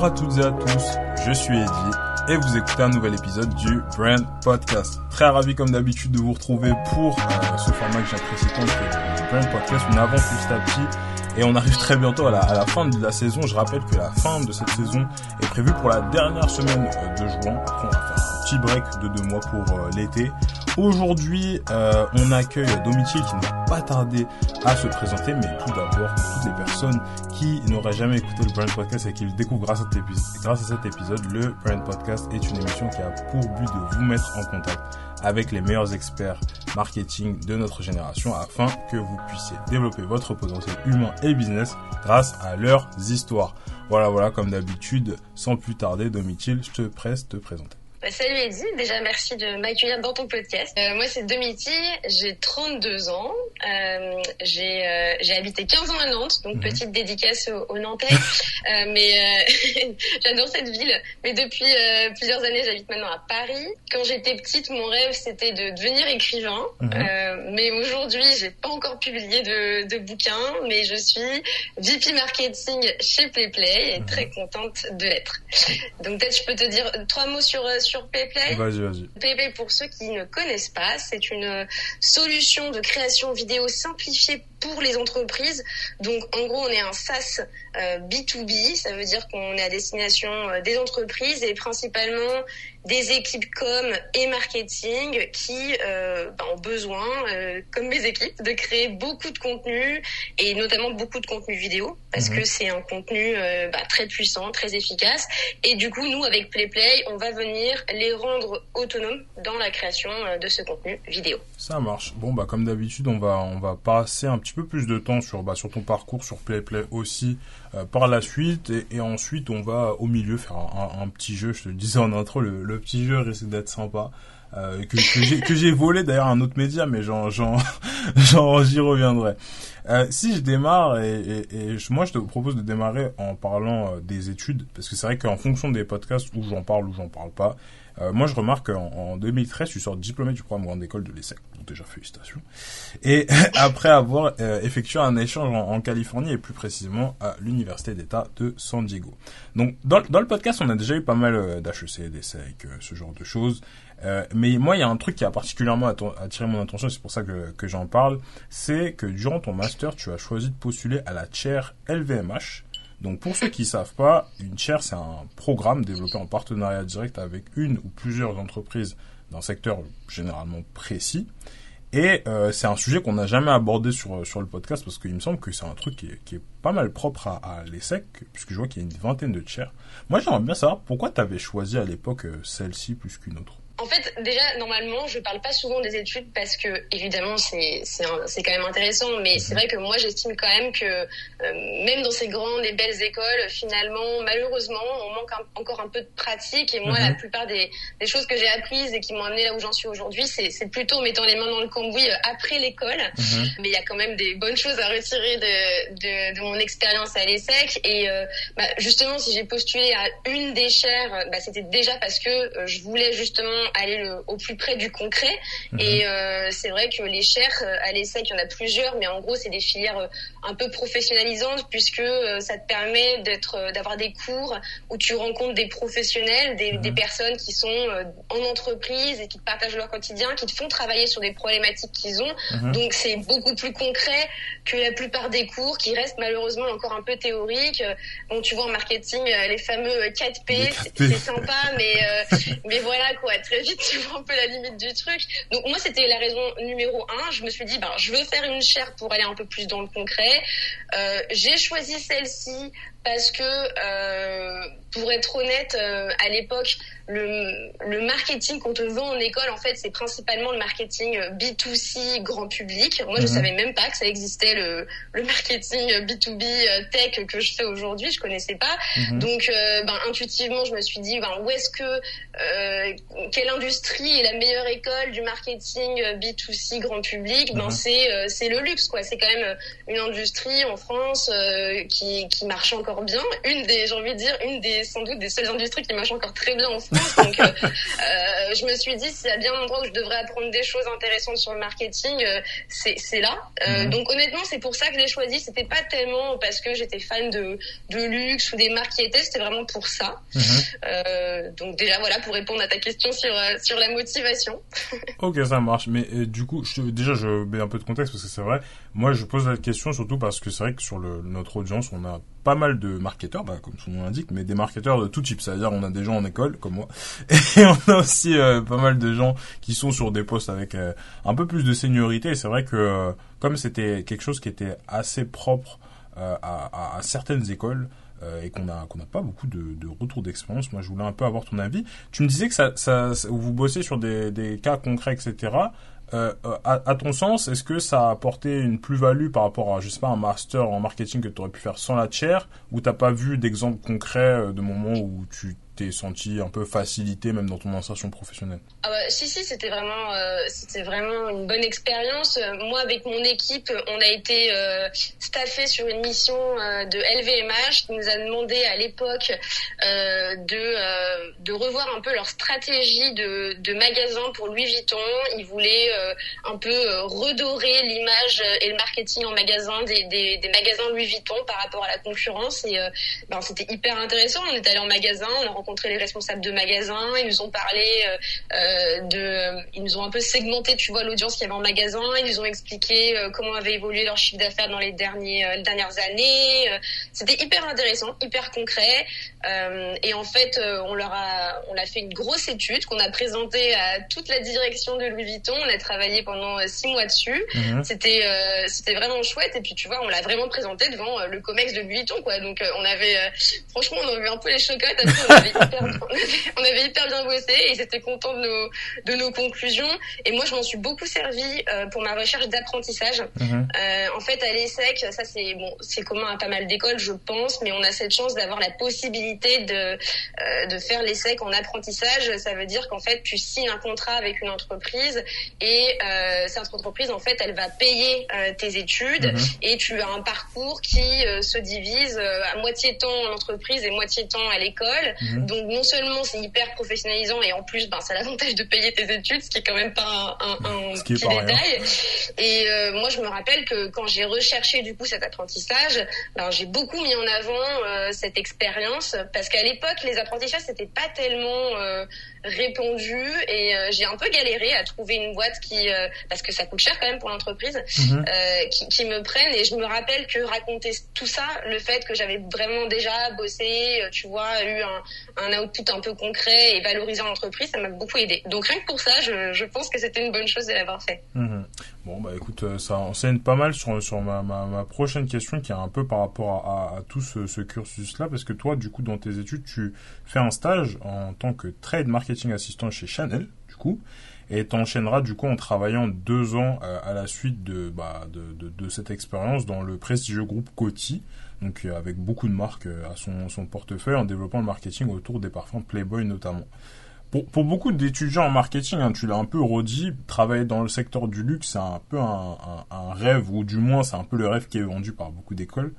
Bonjour à toutes et à tous, je suis Eddie et vous écoutez un nouvel épisode du Brand Podcast. Très ravi comme d'habitude de vous retrouver pour euh, ce format que j'apprécie tant, le Brand Podcast. On avance petit à petit et on arrive très bientôt à la, à la, fin de la saison. Je rappelle que la fin de cette saison est prévue pour la dernière semaine euh, de juin. Après, on va faire un petit break de deux mois pour euh, l'été. Aujourd'hui, euh, on accueille Domitil qui n'a pas tardé à se présenter, mais tout d'abord, toutes les personnes qui n'auraient jamais écouté le Brand Podcast et qui le découvrent grâce à, cet épisode, le Brand Podcast est une émission qui a pour but de vous mettre en contact avec les meilleurs experts marketing de notre génération afin que vous puissiez développer votre potentiel humain et business grâce à leurs histoires. Voilà, voilà, comme d'habitude, sans plus tarder, Domitil, je te presse te présenter. Bah, salut Eddie, déjà merci de m'accueillir dans ton podcast. Euh, moi c'est Domiti, j'ai 32 ans, euh, j'ai euh, j'ai habité 15 ans à Nantes, donc mhm. petite dédicace aux, aux Nantais, mais j'adore cette ville. Mais depuis plusieurs années j'habite maintenant à Paris. Quand j'étais petite, mon rêve c'était de devenir écrivain, mhm. mais aujourd'hui j'ai pas encore publié de, de bouquin, mais je suis VP marketing chez PlayPlay et mhm. très contente de l'être. Donc peut-être je peux te dire trois mots sur sur PayPlay. Vas-y, vas-y. PayPlay, pour ceux qui ne connaissent pas, c'est une solution de création vidéo simplifiée pour les entreprises. Donc, en gros, on est un SaaS euh, B2B. Ça veut dire qu'on est à destination euh, des entreprises et principalement des équipes com et marketing qui euh, bah, ont besoin, euh, comme mes équipes, de créer beaucoup de contenu et notamment beaucoup de contenu vidéo parce mhm. que c'est un contenu euh, bah, très puissant, très efficace. Et du coup, nous, avec PlayPlay, on va venir les rendre autonomes dans la création de ce contenu vidéo. Ça marche. Bon, bah comme d'habitude, on va on va passer un petit peu plus de temps sur bah, sur ton parcours, sur PlayPlay aussi par la suite et, ensuite on va au milieu faire un, petit jeu. Je te disais en intro, le, le petit jeu risque d'être sympa. Euh, que, j'ai volé d'ailleurs un autre média, mais j'y reviendrai. Euh, si je démarre et, et, moi je te propose de démarrer en parlant euh, des études, parce que c'est vrai qu'en fonction des podcasts où j'en parle ou j'en parle pas, euh, moi je remarque qu'en en 2013 tu sors diplômé du programme grande école de l'ESSEC, donc déjà félicitations. Et après avoir euh, effectué un échange en, en, Californie et plus précisément à l'université d'État de San Diego. Donc dans, dans, le podcast on a déjà eu pas mal d'HEC, d'ESSEC, ce genre de choses. Euh, mais moi, il y a un truc qui a particulièrement attiré mon attention, c'est pour ça que, que j'en parle, c'est que durant ton master, tu as choisi de postuler à la chair LVMH. Donc pour ceux qui savent pas, une chair, c'est un programme développé en partenariat direct avec une ou plusieurs entreprises d'un secteur généralement précis. Et euh, c'est un sujet qu'on n'a jamais abordé sur sur le podcast parce qu'il me semble que c'est un truc qui est, qui est, pas mal propre à, à l'ESSEC, puisque je vois qu'il y a une vingtaine de chairs. Moi, j'aimerais bien savoir pourquoi tu avais choisi à l'époque euh, celle-ci plus qu'une autre? En fait, déjà, normalement, je parle pas souvent des études parce que, évidemment, c'est c'est quand même intéressant, mais c'est vrai que moi, j'estime quand même que euh, même dans ces grandes et belles écoles, finalement, malheureusement, on manque encore un peu de pratique. Et moi, la mhm. plupart des, des choses que j'ai apprises et qui m'ont amené là où j'en suis aujourd'hui, c'est plutôt en mettant les mains dans le cambouis euh, après l'école. Mhm. Mais il y a quand même des bonnes choses à retirer de, de, de mon expérience à l'ESSEC. Et euh, bah, justement, si j'ai postulé à une des chaires, bah, c'était déjà parce que euh, je voulais justement aller le, au plus près du concret. Mhm. Et euh, c'est vrai que les chaires euh, à l'ESSEC, il y en a plusieurs, mais en gros, c'est des filières euh, un peu professionnalisantes puisque ça te permet d'être, d'avoir des cours où tu rencontres des professionnels, des, mhm. des, personnes qui sont en entreprise et qui te partagent leur quotidien, qui te font travailler sur des problématiques qu'ils ont. Mhm. Donc c'est beaucoup plus concret que la plupart des cours qui restent malheureusement encore un peu théoriques. Bon, tu vois en marketing les fameux 4P, c'est sympa, mais mais voilà quoi, très vite, tu vois un peu la limite du truc. Donc moi, c'était la raison numéro un. Je me suis dit, ben, je veux faire une chaire pour aller un peu plus dans le concret. Euh, j'ai choisi celle-ci parce que, euh, pour être honnête, euh, à l'époque, le, le marketing qu'on te vend en école, en fait, c'est principalement le marketing B2C grand public. Moi, je mhm. savais même pas que ça existait le, le marketing B2B tech que je fais aujourd'hui. Je connaissais pas. Mhm. Donc, euh, ben, intuitivement, je me suis dit, ben, où est-ce que, euh, quelle industrie est la meilleure école du marketing B2C grand public? Ben, mhm. c'est c'est le luxe, quoi. C'est quand même une industrie en France qui qui marche encore encore bien. Une des, j'ai envie de dire, une des sans doute des seules industries qui marche encore très bien en France. Donc, euh, euh, je me suis dit, s'il y a bien un endroit où je devrais apprendre des choses intéressantes sur le marketing, euh, c'est, là. Donc, honnêtement, c'est pour ça que je l'ai choisi. C'était pas tellement parce que j'étais fan de, de luxe ou des marques qui étaient. C'était vraiment pour ça. Mhm. Donc, déjà, voilà, pour répondre à ta question sur sur la motivation. ok, ça marche. Mais du coup, je, déjà, je mets un peu de contexte parce que c'est vrai. Moi, je pose la question surtout parce que c'est vrai que sur le, notre audience, on a pas mal de marketeurs, bah, comme son nom l'indique, mais des marketeurs de tout type. C'est-à-dire, on a des gens en école, comme moi, et on a aussi euh, pas mal de gens qui sont sur des postes avec euh, un peu plus de seniorité. C'est vrai que, euh, comme c'était quelque chose qui était assez propre à, certaines écoles, et qu'on a qu'on n'a pas beaucoup de, de retours d'expérience. Moi, je voulais un peu avoir ton avis. Tu me disais que ça, vous bossez sur des cas concrets, etc. Euh, à, ton sens, est-ce que ça a apporté une plus-value par rapport à, je sais pas, un master en marketing que tu aurais pu faire sans la chair, ou t'as pas vu d'exemple concret euh, de moments où tu t'es senti un peu facilité même dans ton insertion professionnelle? Ah bah, Si, si, c'était vraiment, euh, vraiment une bonne expérience. Moi, avec mon équipe, on a été euh, staffé sur une mission euh, de LVMH qui nous a demandé à l'époque euh, de, euh, de revoir un peu leur stratégie de, de magasin pour Louis Vuitton. Ils voulaient un peu redorer l'image et le marketing en magasin des, des, des, magasins Louis Vuitton par rapport à la concurrence. Et ben, c'était hyper intéressant. On est allé en magasin, on a rencontré les responsables de magasins, ils nous ont parlé euh, euh, de, ils nous ont un peu segmenté, tu vois, l'audience qu'il y avait en magasin, ils nous ont expliqué euh, comment avait évolué leur chiffre d'affaires dans les derniers, dernières années. C'était hyper intéressant, hyper concret. et en fait, on leur a, on a fait une grosse étude qu'on a présentée à toute la direction de Louis Vuitton. On a travaillé pendant six mois dessus. Mhm. C'était, c'était vraiment chouette. Et puis, tu vois, on l'a vraiment présenté devant le Comex de Louis Vuitton, quoi. Donc, on avait, franchement, on avait un peu les chocottes. on avait on avait hyper bien bossé et ils étaient contents de nos, de nos conclusions. Et moi, je m'en suis beaucoup servi euh, pour ma recherche d'apprentissage. Mhm. Euh, en fait, à l'ESSEC, ça c'est bon, c'est commun à pas mal d'écoles, je pense, mais on a cette chance d'avoir la possibilité de euh, de faire l'ESSEC en apprentissage. Ça veut dire qu'en fait, tu signes un contrat avec une entreprise et cette entreprise, en fait, elle va payer tes études mhm. et tu as un parcours qui se divise à moitié temps en entreprise et moitié temps à l'école. Mhm. Donc non seulement c'est hyper professionnalisant et en plus ben, ça a l'avantage de payer tes études, ce qui est quand même pas un, un, petit détail. Et euh, moi je me rappelle que quand j'ai recherché du coup cet apprentissage, ben, j'ai beaucoup mis en avant euh, cette expérience parce qu'à l'époque les apprentissages c'était pas tellement euh, répondu et euh, j'ai un peu galéré à trouver une boîte qui euh, parce que ça coûte cher quand même pour l'entreprise mhm. euh, qui, qui, me prenne et je me rappelle que raconter tout ça le fait que j'avais vraiment déjà bossé tu vois eu un, un output un peu concret et valorisant l'entreprise ça m'a beaucoup aidé donc rien que pour ça je, je pense que c'était une bonne chose de l'avoir fait mhm. Bon bah écoute ça enseigne pas mal sur, sur ma, ma, ma, prochaine question qui est un peu par rapport à, tout ce, ce cursus là parce que toi du coup dans tes études tu fais un stage en tant que trade marketing assistant chez Chanel, du coup, et t'enchaîneras du coup en travaillant deux ans euh, à la suite de, bah, de, de, cette expérience dans le prestigieux groupe Coty, donc euh, avec beaucoup de marques euh, à son, son portefeuille en développant le marketing autour des parfums Playboy notamment. Pour, pour beaucoup d'étudiants en marketing, hein, tu l'as un peu redit, travailler dans le secteur du luxe, c'est un peu un, un, rêve, ou du moins c'est un peu le rêve qui est vendu par beaucoup d'écoles.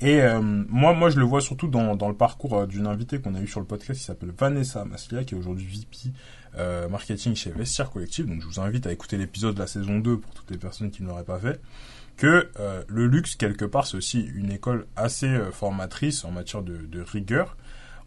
Et euh, moi, moi, je le vois surtout dans, dans le parcours euh, d'une invitée qu'on a eu sur le podcast qui s'appelle Vanessa Maslia, qui est aujourd'hui VP euh, marketing chez Vestiaire Collective. Donc, je vous invite à écouter l'épisode de la saison 2 pour toutes les personnes qui ne l'auraient pas fait. Que le luxe, quelque part, c'est aussi une école assez formatrice en matière de, de rigueur.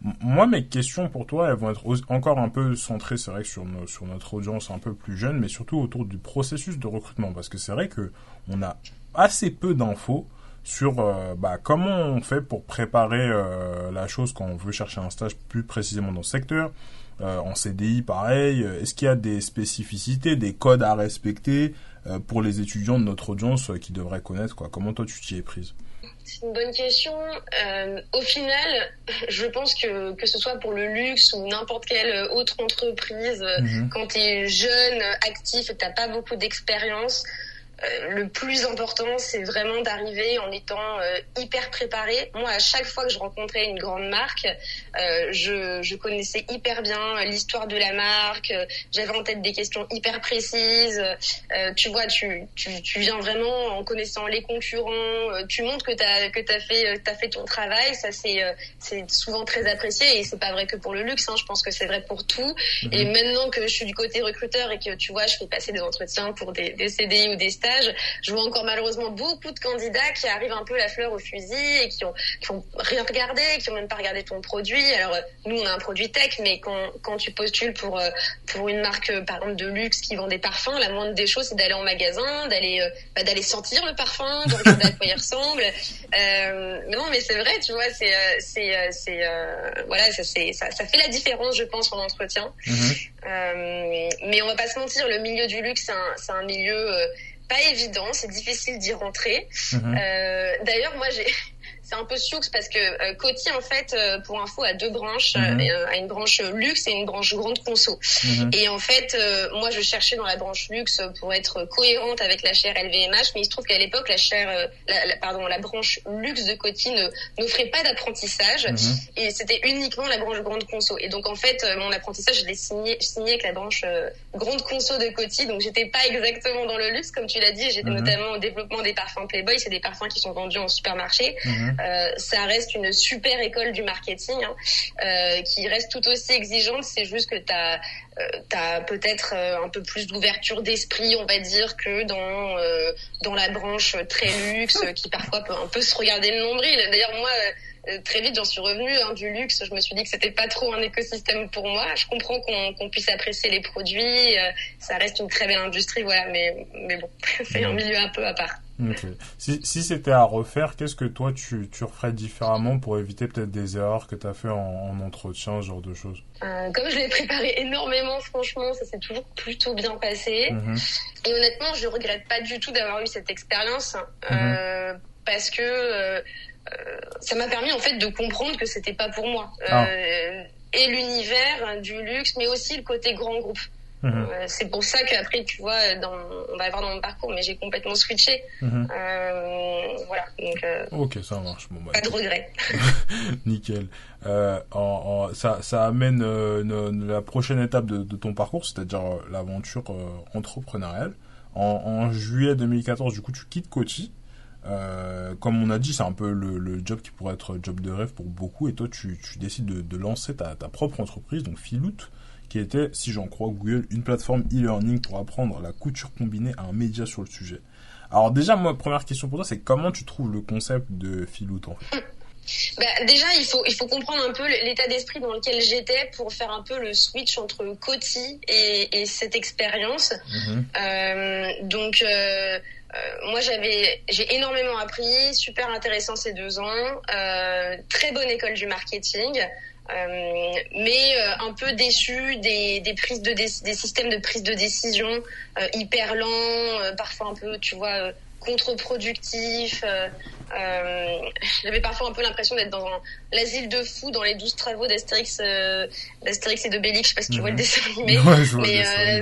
Moi, mes questions pour toi, elles vont être encore un peu centrées, c'est vrai, sur, notre audience un peu plus jeune, mais surtout autour du processus de recrutement, parce que c'est vrai que on a assez peu d'infos sur euh, bah, comment on fait pour préparer euh, la chose quand on veut chercher un stage plus précisément dans ce secteur. Euh, en CDI, pareil. Est-ce qu'il y a des spécificités, des codes à respecter pour les étudiants de notre audience qui devraient connaître quoi? Comment toi tu t'y es prise? C'est une bonne question. au final, je pense que que ce soit pour le luxe ou n'importe quelle autre entreprise, mhm. quand tu es jeune, actif et que t'as pas beaucoup d'expérience, euh, le plus important, c'est vraiment d'arriver en étant euh, hyper préparé. Moi, à chaque fois que je rencontrais une grande marque, euh, je, je, connaissais hyper bien l'histoire de la marque. J'avais en tête des questions hyper précises. tu vois, tu, tu, tu, viens vraiment en connaissant les concurrents. tu montres que tu as que t'as fait t'as fait ton travail. Ça c'est c'est souvent très apprécié et c'est pas vrai que pour le luxe. Hein. Je pense que c'est vrai pour tout. Mhm. Et maintenant que je suis du côté recruteur et que tu vois, je fais passer des entretiens pour des, des CDI ou des stages je vois encore malheureusement beaucoup de candidats qui arrivent un peu la fleur au fusil et qui ont, qui ont rien regardé, qui ont même pas regardé ton produit. Alors euh, nous on a un produit tech, mais quand, quand tu postules pour euh, pour une marque euh, par exemple de luxe qui vend des parfums, la moindre des choses c'est d'aller en magasin, d'aller bah, d'aller sentir le parfum, de regarder à quoi il ressemble. Euh, mais non, mais c'est vrai, tu vois, c'est c'est c'est voilà, ça c'est ça, ça fait la différence, je pense, en entretien. Euh, mais on va pas se mentir, le milieu du luxe, c'est un, c'est un milieu pas évident, c'est difficile d'y rentrer. Mhm. Euh, D'ailleurs, moi, j'ai c'est un peu sioux parce que euh, Coty en fait euh, pour info a deux branches mhm. euh, a une branche luxe et une branche grande conso. Mhm. et en fait moi je cherchais dans la branche luxe pour être cohérente avec la chaire LVMH mais il se trouve qu'à l'époque la chaire la, pardon la branche luxe de Coty ne n'offrait pas d'apprentissage mhm. et c'était uniquement la branche grande conso. Et donc en fait mon apprentissage je l'ai signé signé avec la branche grande conso de Coty. Donc j'étais pas exactement dans le luxe comme tu l'as dit. J'étais notamment au développement des parfums Playboy. C'est des parfums qui sont vendus en supermarché euh, ça reste une super école du marketing hein, euh, qui reste tout aussi exigeante. C'est juste que tu as, euh, peut-être un peu plus d'ouverture d'esprit, on va dire, que dans dans la branche très luxe qui parfois peut un peu se regarder le nombril. D'ailleurs, moi très vite j'en suis revenue hein, du luxe. Je me suis dit que c'était pas trop un écosystème pour moi. Je comprends qu'on puisse apprécier les produits. ça reste une très belle industrie, voilà. Mais mais bon, c'est un milieu un peu à part. Si, si c'était à refaire, qu'est-ce que toi tu, tu referais différemment pour éviter peut-être des erreurs que tu as fait en, entretien, ce genre de choses? Euh, Comme je l'ai préparé énormément, franchement, ça s'est toujours plutôt bien passé. Mhm. Et honnêtement, je regrette pas du tout d'avoir eu cette expérience euh, mhm. parce que euh, ça m'a permis en fait de comprendre que c'était pas pour moi. Ah. et l'univers du luxe, mais aussi le côté grand groupe. Mhm. Euh, c'est pour ça qu'après, tu vois, dans, on va voir dans mon parcours, mais j'ai complètement switché. Mhm. Euh, voilà. Donc, euh, ok, ça marche. Bon, bah, pas de regret. Nickel. En, en, ça, ça amène la prochaine étape de, de ton parcours, c'est-à-dire l'aventure entrepreneuriale. En, en, juillet 2014, du coup, tu quittes Coty. comme on a dit, c'est un peu le, le, job qui pourrait être job de rêve pour beaucoup. Et toi, tu, tu décides de, de lancer ta, ta propre entreprise, donc Filout qui était, si j'en crois Google, une plateforme e-learning pour apprendre la couture combinée à un média sur le sujet. Alors déjà, moi, première question pour toi, c'est comment tu trouves le concept de Philout en fait? Bah, déjà, il faut, il faut comprendre un peu l'état d'esprit dans lequel j'étais pour faire un peu le switch entre Coty et, et cette expérience. Mhm. euh, donc, euh, moi, j'avais, j'ai énormément appris, super intéressant ces deux ans, euh, très bonne école du marketing. Euh, mais euh, un peu déçu des, des prises de des systèmes de prise de décision euh, hyper lents, parfois un peu, tu vois, contre-productifs. J'avais parfois un peu l'impression d'être dans l'asile de fous dans les douze travaux d'Astérix, d'Astérix et de Bélix. Je sais pas si tu vois le mhm. dessin animé, mais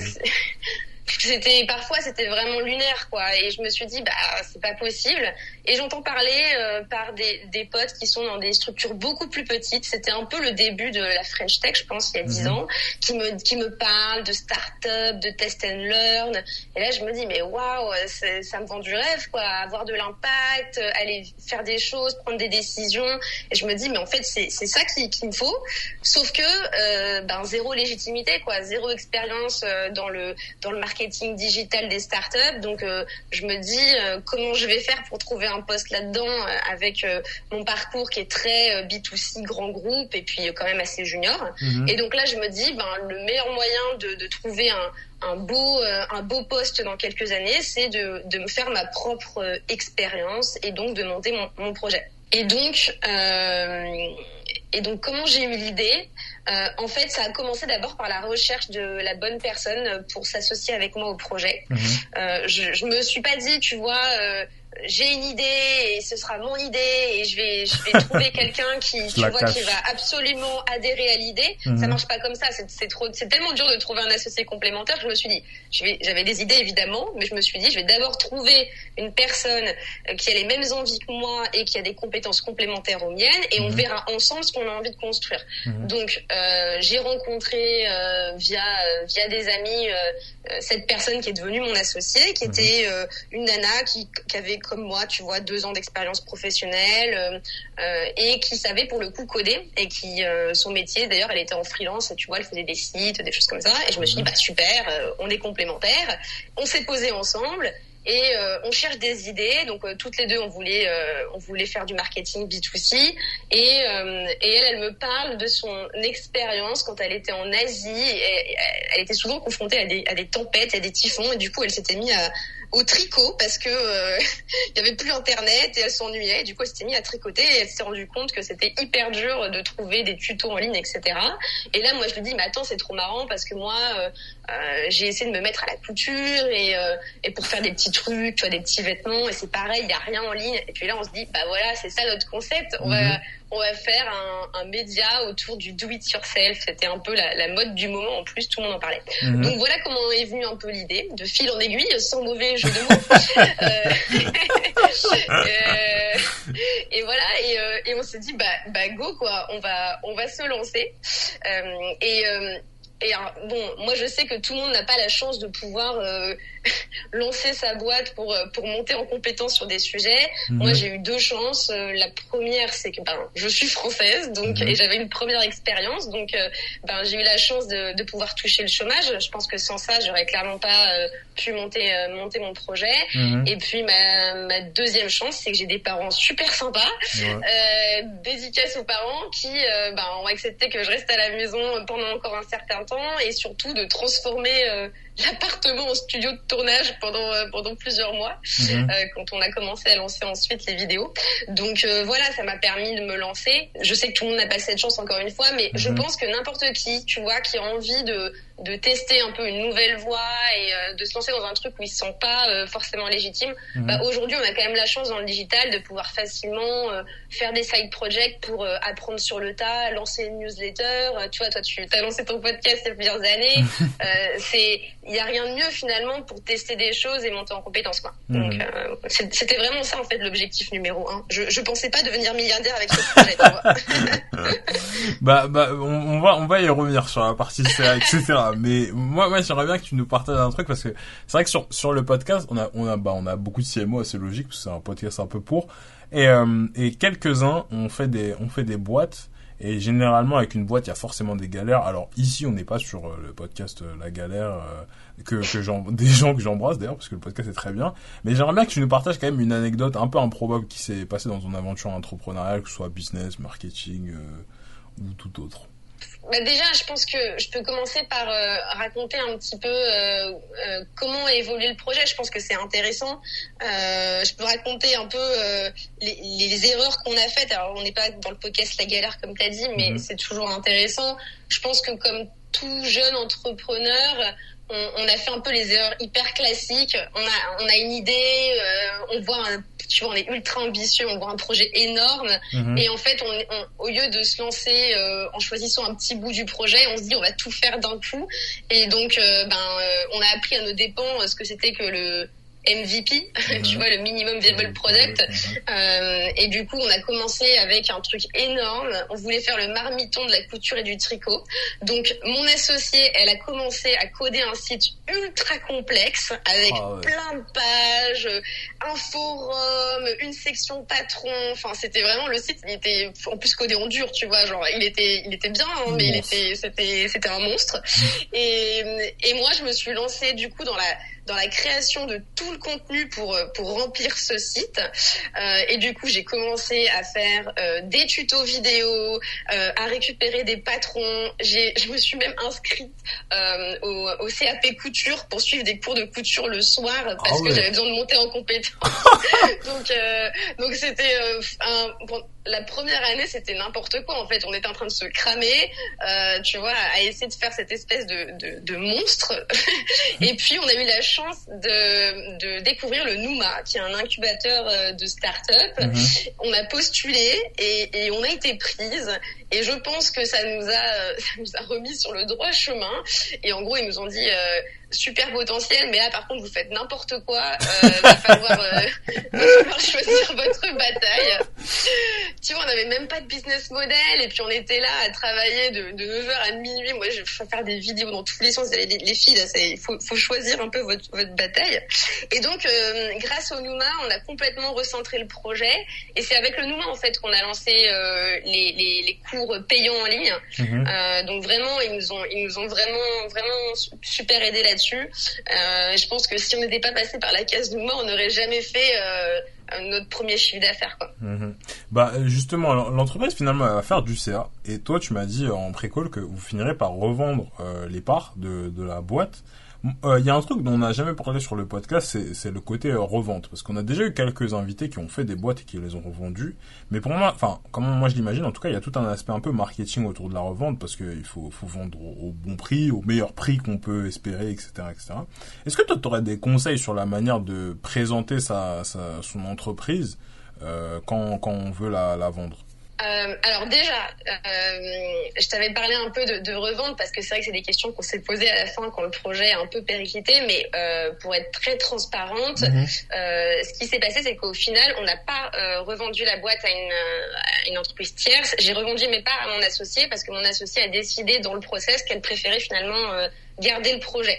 c'était parfois c'était vraiment lunaire quoi. Et je me suis dit bah c'est pas possible et j'entends parler euh, par des, des potes qui sont dans des structures beaucoup plus petites. C'était un peu le début de la French Tech je pense il y a dix mhm. ans qui me qui me parlent de start-up de test and learn. Et là je me dis mais waouh ça me vend du rêve quoi. Avoir de l'impact aller faire des choses prendre des décisions. Et je me dis mais en fait c'est ça qu'il qui me faut. Sauf que euh, ben zéro légitimité quoi. Zéro expérience euh, dans le dans le marketing digital des startups. Donc, euh, je me dis euh, comment je vais faire pour trouver un poste là-dedans euh, avec mon parcours qui est très B2C, grand groupe et puis quand même assez junior. Mhm. Et donc là, je me dis, ben, le meilleur moyen de, de trouver un, un beau un beau poste dans quelques années, c'est de, de me faire ma propre expérience et donc de monter mon, mon projet. Et donc, euh, et donc comment j'ai eu l'idée? Euh, En fait, ça a commencé d'abord par la recherche de la bonne personne pour s'associer avec moi au projet. Mhm. Euh, je, je me suis pas dit, tu vois, euh, j'ai une idée et ce sera mon idée et je vais je vais trouver quelqu'un qui tu vois qui va absolument adhérer à l'idée ça mhm. marche pas comme ça c'est trop c'est tellement dur de trouver un associé complémentaire je me suis dit je vais j'avais des idées évidemment mais je me suis dit je vais d'abord trouver une personne euh, qui a les mêmes envies que moi et qui a des compétences complémentaires aux miennes et on mhm. verra ensemble ce qu'on a envie de construire mhm. donc euh, j'ai rencontré euh, via euh, via des amis cette personne qui est devenue mon associée qui était une nana qui, qui avait comme moi, tu vois, deux ans d'expérience professionnelle euh, euh, et qui savait pour le coup coder et qui euh, son métier, d'ailleurs, elle était en freelance, tu vois, elle faisait des sites, des choses comme ça. Et je me suis dit, bah super, on est complémentaires. On s'est posé ensemble et on cherche des idées. Donc toutes les deux, on voulait, on voulait faire du marketing B2C. Et, et elle, elle me parle de son expérience quand elle était en Asie. Et, elle était souvent confrontée à des, à des tempêtes, à des typhons. Et du coup, elle s'était mise à, au tricot parce que euh, il avait plus internet et elle s'ennuyait. Du coup, elle s'était mise à tricoter et elle s'est rendue compte que c'était hyper dur de trouver des tutos en ligne, etc. Et là, moi, je lui dis, mais attends, c'est trop marrant parce que moi, euh, euh, j'ai essayé de me mettre à la couture et, et pour faire des petits trucs, tu vois, des petits vêtements. Et c'est pareil, il y a rien en ligne. Et puis là, on se dit, bah voilà, c'est ça notre concept. On va mhm on va faire un, un média autour du do it yourself. C'était un peu la, la, mode du moment. En plus, tout le monde en parlait. Mhm. Donc voilà comment est venue un peu l'idée, de fil en aiguille, sans mauvais jeu de mots. Euh, euh, et voilà. Et, euh, et on s'est dit, bah, bah go quoi. On va, on va se lancer. et et bon, moi je sais que tout le monde n'a pas la chance de pouvoir euh, lancer sa boîte pour euh, pour monter en compétence sur des sujets. Mhm. Moi j'ai eu deux chances. Euh, la première c'est que ben je suis française donc mhm. et j'avais une première expérience donc ben j'ai eu la chance de, de pouvoir toucher le chômage. Je pense que sans ça j'aurais clairement pas pu monter monter mon projet. Mhm. Et puis ma ma deuxième chance c'est que j'ai des parents super sympas, ouais. dédicaces aux parents qui ben ont accepté que je reste à la maison pendant encore un certain temps et surtout de transformer euh, l'appartement en studio de tournage pendant euh, pendant plusieurs mois euh, quand on a commencé à lancer ensuite les vidéos. Donc voilà, ça m'a permis de me lancer. Je sais que tout le monde n'a pas cette chance encore une fois, mais je mhm. pense que n'importe qui, tu vois, qui a envie de de tester un peu une nouvelle voie et de se lancer dans un truc où ils se sentent pas forcément légitimes. Mhm. Bah, aujourd'hui, on a quand même la chance dans le digital de pouvoir facilement faire des side projects pour apprendre sur le tas, lancer une newsletter. tu vois, toi, tu as lancé ton podcast il y a plusieurs années. euh, c'est, il y a rien de mieux finalement pour tester des choses et monter en compétences quoi. Mhm. Donc euh, c'était vraiment ça en fait l'objectif numéro un. Je, je pensais pas devenir milliardaire avec ce projet. bah bah on, va on va y revenir sur la partie CA etc. Mais moi moi j'aimerais bien que tu nous partages un truc parce que c'est vrai que sur sur le podcast on a on a bah on a beaucoup de CMO c'est logique parce que c'est un podcast un peu pour et euh, et quelques uns on fait des on fait des boîtes et généralement, avec une boîte, il y a forcément des galères. Alors ici, on n'est pas sur euh, le podcast euh, La Galère, euh, que, que des gens que j'embrasse d'ailleurs, parce que le podcast est très bien. Mais j'aimerais bien que tu nous partages quand même une anecdote un peu improbable qui s'est passée dans ton aventure entrepreneuriale, que ce soit business, marketing ou tout autre. Bah déjà, je pense que je peux commencer par euh, raconter un petit peu euh, euh, comment a évolué le projet. Je pense que c'est intéressant. je peux raconter un peu les, les, erreurs qu'on a faites. Alors, on n'est pas dans le podcast La Galère, comme tu as dit, mais mhm. c'est toujours intéressant. Je pense que comme tout jeune entrepreneur, on, on, a fait un peu les erreurs hyper classiques. On a, on a une idée, on voit un tu vois, on est ultra ambitieux, on voit un projet énorme, mhm. et en fait, on, au lieu de se lancer euh, en choisissant un petit bout du projet, on se dit on va tout faire d'un coup, et donc, euh, ben, euh, on a appris à nos dépens ce que c'était que le MVP, tu vois, le minimum viable product. Euh, et du coup, on a commencé avec un truc énorme. On voulait faire le marmiton de la couture et du tricot. Donc, mon associée, elle a commencé à coder un site ultra complexe avec ah plein de pages, un forum, une section patron. Enfin, c'était vraiment le site. Il était en plus codé en dur, tu vois. Genre, il était, il était bien, hein, mais il était, c'était, c'était un monstre. Et, et moi, je me suis lancée du coup dans la dans la création de tout le contenu pour euh, pour remplir ce site. Euh, et du coup, j'ai commencé à faire euh, des tutos vidéo, euh, à récupérer des patrons. J'ai, je me suis même inscrite euh, au, au, CAP couture pour suivre des cours de couture le soir parce ah que j'avais besoin de monter en compétence. donc donc c'était un bon, la première année, c'était n'importe quoi. En fait, on était en train de se cramer, euh, tu vois, à essayer de faire cette espèce de, de, de monstre. et puis, on a eu la chance de, de découvrir le Nouma, qui est un incubateur euh, de start-up. Mhm. On a postulé et, et on a été prise. Et je pense que ça nous a, ça nous a remis sur le droit chemin. Et en gros, ils nous ont dit, euh, super potentiel, mais là par contre vous faites n'importe quoi, euh, va, falloir, euh, va falloir choisir votre bataille. Tu vois, on n'avait même pas de business model et puis on était là à travailler de, de 9h à minuit. Moi, je vais faire des vidéos dans tous les sens. Les, les filles, il faut, faut choisir un peu votre, votre bataille. Et donc, euh, grâce au Nouma, on a complètement recentré le projet et c'est avec le Nouma en fait qu'on a lancé euh, les, les, les, cours payants en ligne. Mhm. Donc vraiment, ils nous ont, ils nous ont vraiment, vraiment super aidé là euh, je pense que si on n'était pas passé par la case Nouma, on n'aurait jamais fait euh, notre premier chiffre d'affaires. Mhm. Bah justement, l'entreprise finalement va faire du CA. Et toi, tu m'as dit en pré-call que vous finirez par revendre euh, les parts de, de la boîte. Il euh, y a un truc dont on n'a jamais parlé sur le podcast, c'est le côté euh, revente. Parce qu'on a déjà eu quelques invités qui ont fait des boîtes et qui les ont revendues. Mais pour moi, enfin, comment moi je l'imagine, en tout cas, il y a tout un aspect un peu marketing autour de la revente parce qu'il faut, vendre au, bon prix, au meilleur prix qu'on peut espérer, etc. etc. Est-ce que toi, tu aurais des conseils sur la manière de présenter sa, son entreprise euh, quand, quand on veut la vendre? Euh, alors déjà, euh, je t'avais parlé un peu de, de revente parce que c'est vrai que c'est des questions qu'on s'est posées à la fin quand le projet a un peu périclité, mais euh, pour être très transparente, mhm. euh, ce qui s'est passé, c'est qu'au final, on n'a pas euh, revendu la boîte à une, à une entreprise tierce. J'ai revendu mes parts à mon associé parce que mon associé a décidé dans le process qu'elle préférait finalement euh, garder le projet.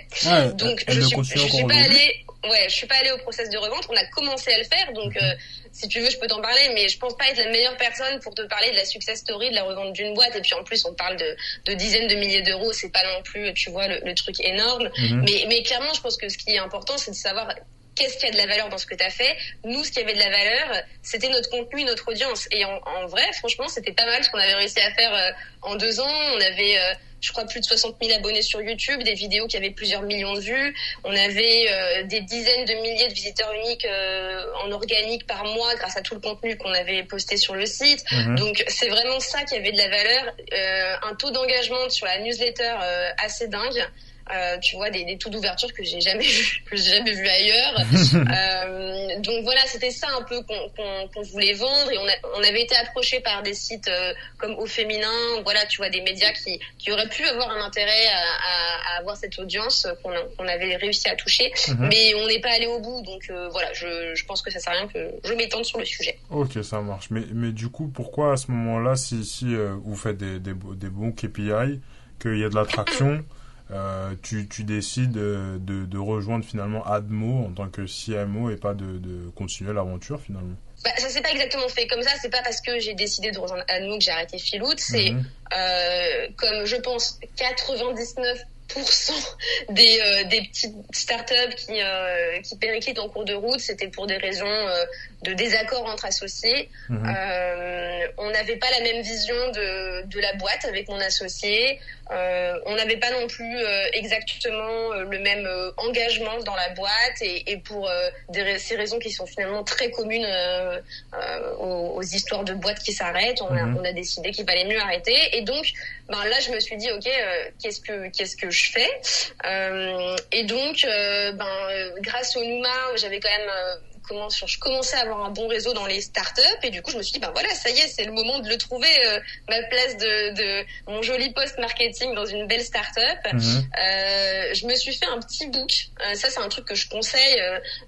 donc je suis, je suis pas allée, ouais, je suis pas allée au process de revente. On a commencé à le faire, donc mhm si tu veux, je peux t'en parler, mais je pense pas être la meilleure personne pour te parler de la success story de la revente d'une boîte. Et puis en plus, on parle de, de dizaines de milliers d'euros, c'est pas non plus, tu vois, le, truc énorme. Mhm. Mais, mais clairement, je pense que ce qui est important, c'est de savoir qu'est-ce qui a de la valeur dans ce que tu as fait. Nous, ce qui avait de la valeur, c'était notre contenu, notre audience. Et en, en vrai, franchement, c'était pas mal ce qu'on avait réussi à faire euh, en deux ans. On avait euh, je crois, plus de 60 000 abonnés sur YouTube, des vidéos qui avaient plusieurs millions de vues. On avait euh, des dizaines de milliers de visiteurs uniques euh, en organique par mois grâce à tout le contenu qu'on avait posté sur le site. Mhm. Donc c'est vraiment ça qui avait de la valeur. Euh, un taux d'engagement sur la newsletter assez dingue. Euh, tu vois des, des taux d'ouverture que j'ai jamais vu que j'ai jamais vu ailleurs. Euh, donc voilà c'était ça un peu qu'on qu'on voulait vendre. Et on, a, on avait été approché par des sites euh, comme au féminin voilà tu vois des médias qui qui auraient pu avoir un intérêt à, à, à avoir cette audience qu'on qu'on avait réussi à toucher. Mhm. mais on n'est pas allé au bout. Donc voilà je, je pense que ça sert à rien que je m'étende sur le sujet. Ok ça marche. Mais mais du coup pourquoi à ce moment là si si vous faites des, des, des bons KPI qu'il y a de l'attraction euh, tu, tu décides de, de, rejoindre finalement Admo en tant que CMO et pas de, de continuer l'aventure finalement bah, ça s'est pas exactement fait comme ça. C'est pas parce que j'ai décidé de rejoindre Admo que j'ai arrêté Philout. C'est mhm. euh, comme je pense 99 des, euh, des petites startups qui, euh, qui périclitent en cours de route, c'était pour des raisons euh, de désaccord entre associés. Mhm. Euh, on n'avait pas la même vision de, de la boîte avec mon associé. on n'avait pas non plus exactement le même engagement dans la boîte et, et pour des, ces raisons qui sont finalement très communes aux, aux, histoires de boîtes qui s'arrêtent, on, a, mhm. on a décidé qu'il valait mieux arrêter. Et donc, ben là, je me suis dit, ok, qu'est-ce que qu'est-ce que je fais? Euh, Et donc, euh, ben, euh, grâce au Numa, j'avais quand même je commençais à avoir un bon réseau dans les startups et du coup je me suis dit ben voilà ça y est c'est le moment de le trouver ma place de, de, mon joli post marketing dans une belle startup. Mhm. euh, je me suis fait un petit book. Ça c'est un truc que je conseille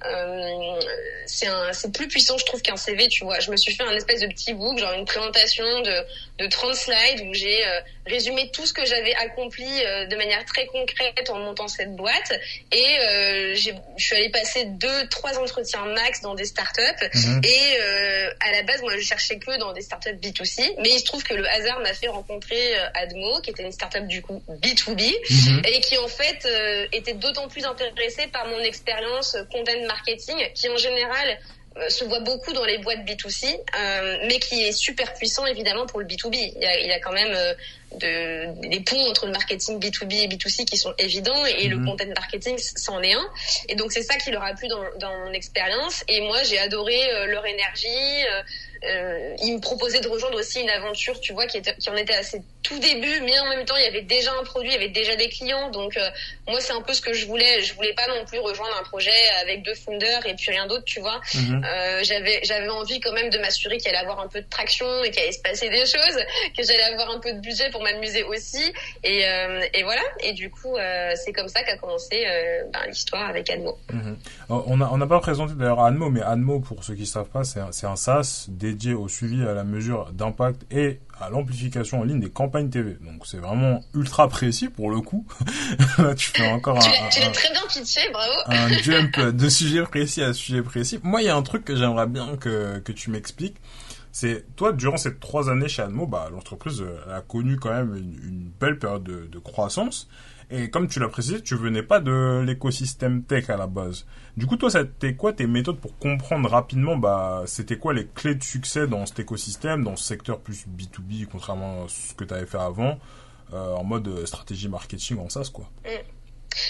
euh, c'est un c'est plus puissant je trouve qu'un CV tu vois. Je me suis fait un espèce de petit book genre une présentation de de 30 slides où j'ai euh, résumé tout ce que j'avais accompli euh, de manière très concrète en montant cette boîte. Et euh, je suis allée passer deux, trois entretiens max dans des startups. Mhm. Et à la base, moi, je cherchais que dans des startups B2C. Mais il se trouve que le hasard m'a fait rencontrer Admo, qui était une startup du coup B2B, mhm. et qui en fait était d'autant plus intéressée par mon expérience content marketing, qui en général euh, se voit beaucoup dans les boîtes B2C, euh, mais qui est super puissant évidemment pour le B2B. Il y a, il y a quand même euh, de, des ponts entre le marketing B2B et B2C qui sont évidents et le mhm. content marketing c'en est un. Et donc c'est ça qui leur a plu dans, dans mon expérience. Et moi j'ai adoré leur énergie. Euh, il me proposait de rejoindre aussi une aventure, tu vois, qui, était, qui en était à ses tout début, mais en même temps, il y avait déjà un produit, il y avait déjà des clients. Donc, euh, moi, c'est un peu ce que je voulais. Je voulais pas non plus rejoindre un projet avec deux founders et puis rien d'autre, tu vois. Mhm. Euh, j'avais, j'avais envie quand même de m'assurer qu'il allait avoir un peu de traction et qu'il allait se passer des choses, que j'allais avoir un peu de budget pour m'amuser aussi. Et, et voilà. Et du coup, c'est comme ça qu'a commencé ben, l'histoire avec Admo. On n'a on a pas présenté d'ailleurs Admo, mais Admo, pour ceux qui savent pas, c'est un, un SaaS dédié au suivi à la mesure d'impact et à l'amplification en ligne des campagnes TV. Donc c'est vraiment ultra précis pour le coup. tu fais encore un, tu très bien pitché, bravo. un jump de sujet précis à sujet précis. Moi, il y a un truc que j'aimerais bien que, que tu m'expliques. C'est toi, durant ces trois années chez Admo, bah, l'entreprise euh, a connu quand même une, belle période de, de croissance. Et comme tu l'as précisé, tu venais pas de l'écosystème tech à la base. Du coup, toi, c'était quoi tes méthodes pour comprendre rapidement, bah, c'était quoi les clés de succès dans cet écosystème, dans ce secteur plus B2B, contrairement à ce que tu avais fait avant, euh, en mode euh, stratégie marketing en SaaS, quoi?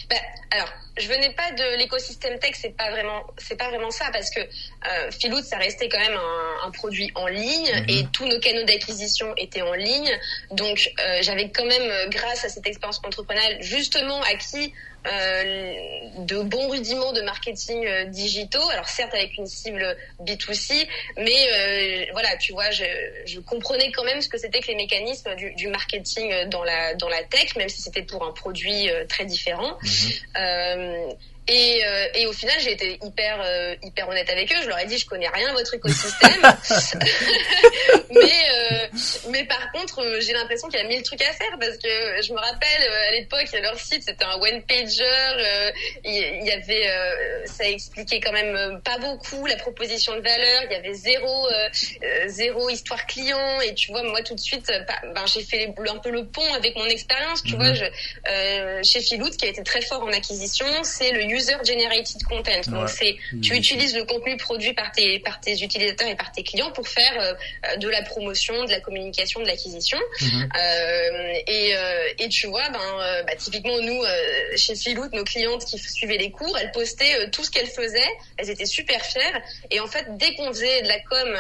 Bah, alors, je venais pas de l'écosystème tech, c'est pas vraiment, c'est pas vraiment ça, parce que euh, ça restait quand même un, un produit en ligne mhm. et tous nos canaux d'acquisition étaient en ligne. Donc, euh, j'avais quand même, grâce à cette expérience entrepreneuriale, justement acquis euh, de bons rudiments de marketing euh, digitaux. Alors certes avec une cible B2C, mais euh, voilà, tu vois, je, je, comprenais quand même ce que c'était que les mécanismes du, du, marketing dans la dans la tech, même si c'était pour un produit très différent. Mhm. Et, euh, et au final, j'ai été hyper euh, hyper honnête avec eux. Je leur ai dit, je connais rien à votre écosystème, mais euh, mais par contre, euh, j'ai l'impression qu'il y a mille trucs à faire parce que je me rappelle à l'époque, leur site c'était un one pager. Il y, avait, ça expliquait quand même pas beaucoup la proposition de valeur. Il y avait zéro zéro histoire client. Et tu vois, moi tout de suite, ben j'ai fait un peu le pont avec mon expérience. Tu vois, mhm. je, chez Philout, qui a été très fort en acquisition, c'est le user generated content. Donc c'est tu utilises le contenu produit par tes par tes utilisateurs et par tes clients pour faire euh, de la promotion, de la communication, de l'acquisition. Mhm. euh, et euh, et tu vois ben euh, bah, typiquement nous chez Philout, nos clientes qui suivaient les cours, elles postaient tout ce qu'elles faisaient, elles étaient super fières et en fait dès qu'on faisait de la com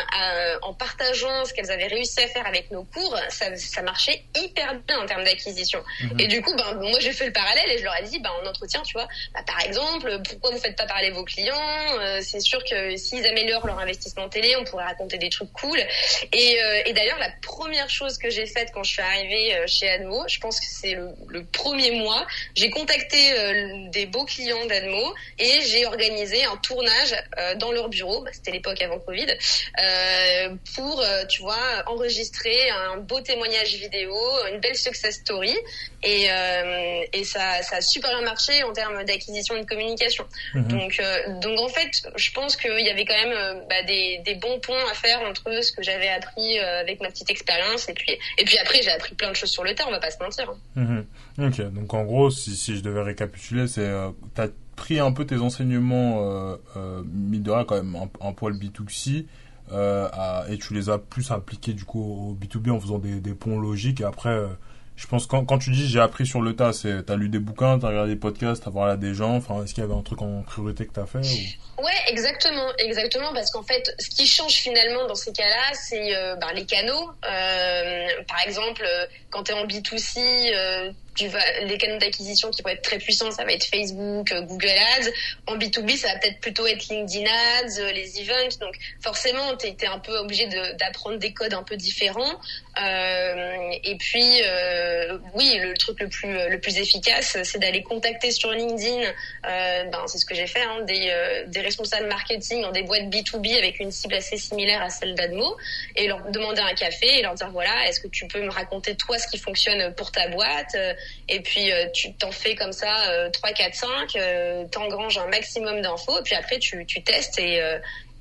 en partageant ce qu'elles avaient réussi à faire avec nos cours, ça ça marchait hyper bien en termes d'acquisition. Mhm. Et du coup ben moi j'ai fait le parallèle et je leur ai dit ben en entretien, tu vois, bah, par exemple pourquoi vous faites pas parler vos clients euh, C'est sûr que s'ils améliorent leur investissement télé, on pourrait raconter des trucs cool. Et, euh, et d'ailleurs, la première chose que j'ai faite quand je suis arrivée euh, chez Admo, je pense que c'est le, premier mois, j'ai contacté des beaux clients d'Admo et j'ai organisé un tournage dans leur bureau. Bah, c'était l'époque avant Covid pour, tu vois, enregistrer un beau témoignage vidéo, une belle success story. Et, et ça, ça a super bien marché en termes d'acquisition de communication. Mhm. Donc, euh, donc en fait, je pense qu'il y avait quand même euh, bah, des, des, bons ponts à faire entre ce que j'avais appris euh, avec ma petite expérience et puis et puis après j'ai appris plein de choses sur le tas, on va pas se mentir. Mhm. Ok, donc en gros, si, je devais récapituler, c'est tu as pris un peu tes enseignements euh, euh, quand même un, un poil B2C à, et tu les as plus appliqués du coup au B2B en faisant des, des ponts logiques et après je pense quand, quand tu dis j'ai appris sur le tas, c'est t'as lu des bouquins, t'as regardé des podcasts, t'as parlé à des gens. Enfin, est-ce qu'il y avait un truc en priorité que t'as fait ou... Ouais, exactement, exactement, parce qu'en fait, ce qui change finalement dans ces cas-là, c'est euh, bah, les canaux. Euh, par exemple, euh, quand t'es en B2C, euh, les canaux d'acquisition qui vont être très puissants, ça va être Facebook, Google Ads. En B2B, ça va peut-être plutôt être LinkedIn Ads, les events. Donc forcément, tu es, un peu obligé d'apprendre des codes un peu différents. Euh, et puis, euh, oui, le truc le plus le plus efficace, c'est d'aller contacter sur LinkedIn. Euh, ben, c'est ce que j'ai fait, hein, des, des responsables marketing dans des boîtes B2B avec une cible assez similaire à celle d'Admo, et leur demander un café et leur dire voilà, est-ce que tu peux me raconter toi ce qui fonctionne pour ta boîte? Et puis euh, tu t'en fais comme ça 3, 4, 5, t'engranges un maximum d'infos, et puis après tu, tu testes et euh,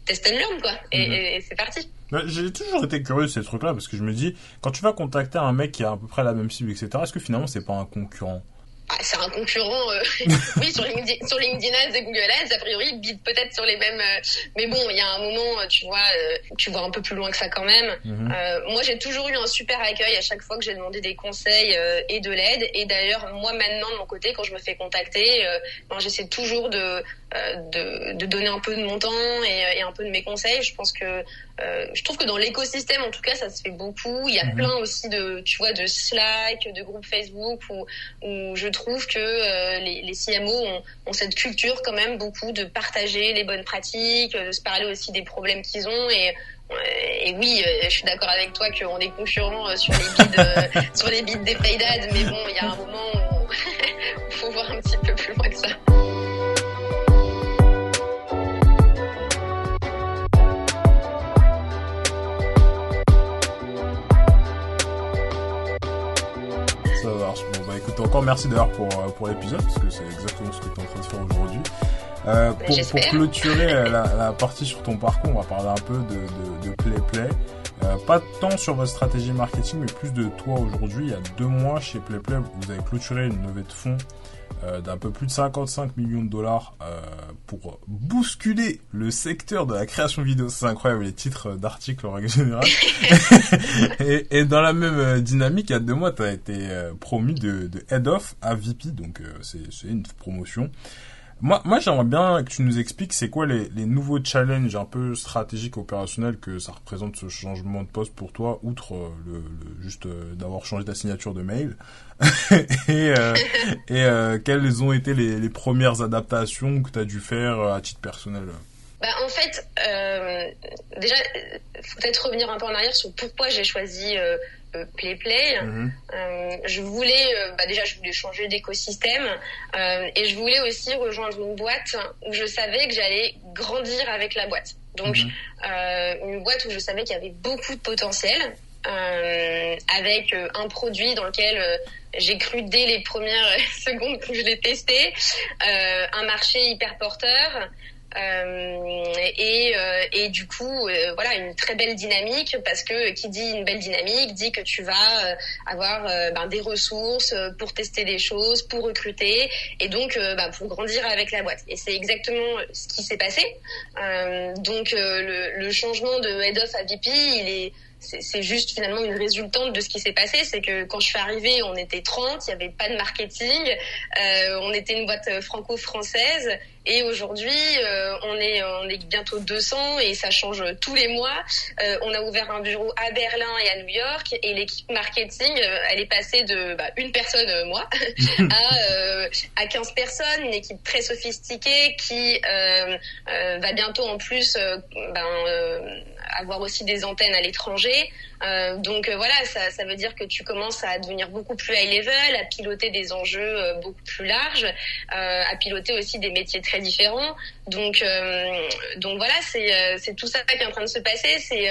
test and learn quoi, et, mhm. et, c'est parti. J'ai toujours été curieux de ces trucs-là parce que je me dis, quand tu vas contacter un mec qui a à peu près la même cible, etc., est-ce que finalement c'est pas un concurrent? Ah, c'est un concurrent, euh, oui, sur LinkedIn, sur LinkedIn Ads et Google Ads, a priori, bide peut-être sur les mêmes, euh, mais bon, il y a un moment, tu vois, euh, tu vois un peu plus loin que ça quand même. Mhm. moi, j'ai toujours eu un super accueil à chaque fois que j'ai demandé des conseils et de l'aide. Et d'ailleurs, moi maintenant, de mon côté, quand je me fais contacter, j'essaie toujours de, de, de, donner un peu de mon temps et, et, un peu de mes conseils. Je pense que, je trouve que dans l'écosystème, en tout cas, ça se fait beaucoup. Il y a mhm. plein aussi de, tu vois, de Slack, de groupes Facebook où, où je trouve que euh, les, les, CMO ont, ont, cette culture quand même beaucoup de partager les bonnes pratiques, de se parler aussi des problèmes qu'ils ont et et oui, euh, je suis d'accord avec toi qu'on est concurrents euh, sur les bids, sur les bids des paid mais bon, il y a un moment où encore merci d'ailleurs pour, euh, pour l'épisode, parce que c'est exactement ce que tu es en train de faire aujourd'hui. Euh, pour, pour, clôturer euh, la, la, partie sur ton parcours, on va parler un peu de, de, de Play Play. Euh, pas tant sur votre stratégie marketing, mais plus de toi aujourd'hui. Il y a deux mois, chez PlayPlay, vous avez clôturé une levée de fonds euh, d'un peu plus de 55 millions de dollars euh, pour bousculer le secteur de la création vidéo. C'est incroyable les titres d'articles en règle générale. et, et, dans la même euh, dynamique, il y a deux mois, tu as été promu de, de Head of à VP, donc c'est une promotion. Moi, moi j'aimerais bien que tu nous expliques c'est quoi les, les, nouveaux challenges un peu stratégiques opérationnels que ça représente ce changement de poste pour toi, outre euh, le, juste euh, d'avoir changé ta signature de mail. et euh, et quelles ont été les, les premières adaptations que tu as dû faire à titre personnel? Bah, en fait, déjà, faut peut-être revenir un peu en arrière sur pourquoi j'ai choisi Play Play. Mhm. Euh, je voulais, euh, bah déjà, je voulais changer d'écosystème et je voulais aussi rejoindre une boîte où je savais que j'allais grandir avec la boîte. Donc, mhm. une boîte où je savais qu'il y avait beaucoup de potentiel. avec un produit dans lequel j'ai cru dès les premières secondes que je l'ai testé, un marché hyper porteur, euh, et, euh, et du coup, euh, voilà, une très belle dynamique parce que qui dit une belle dynamique dit que tu vas avoir ben, des ressources pour tester des choses, pour recruter et donc ben, pour grandir avec la boîte. Et c'est exactement ce qui s'est passé. donc le, le, changement de head of à VP, il est c'est juste finalement une résultante de ce qui s'est passé. C'est que quand je suis arrivée, on était 30, il n'y avait pas de marketing, euh, on était une boîte franco-française et aujourd'hui, euh, on est on est bientôt 200 et ça change tous les mois. Euh, on a ouvert un bureau à Berlin et à New York et l'équipe marketing, euh, elle est passée de bah, une personne, moi, à à 15 personnes, une équipe très sophistiquée qui va bientôt en plus ben, avoir aussi des antennes à l'étranger. Euh, donc euh, voilà, ça, ça, veut dire que tu commences à devenir beaucoup plus high level, à piloter des enjeux euh, beaucoup plus larges, à piloter aussi des métiers très différents. Donc donc voilà, c'est c'est tout ça qui est en train de se passer. C'est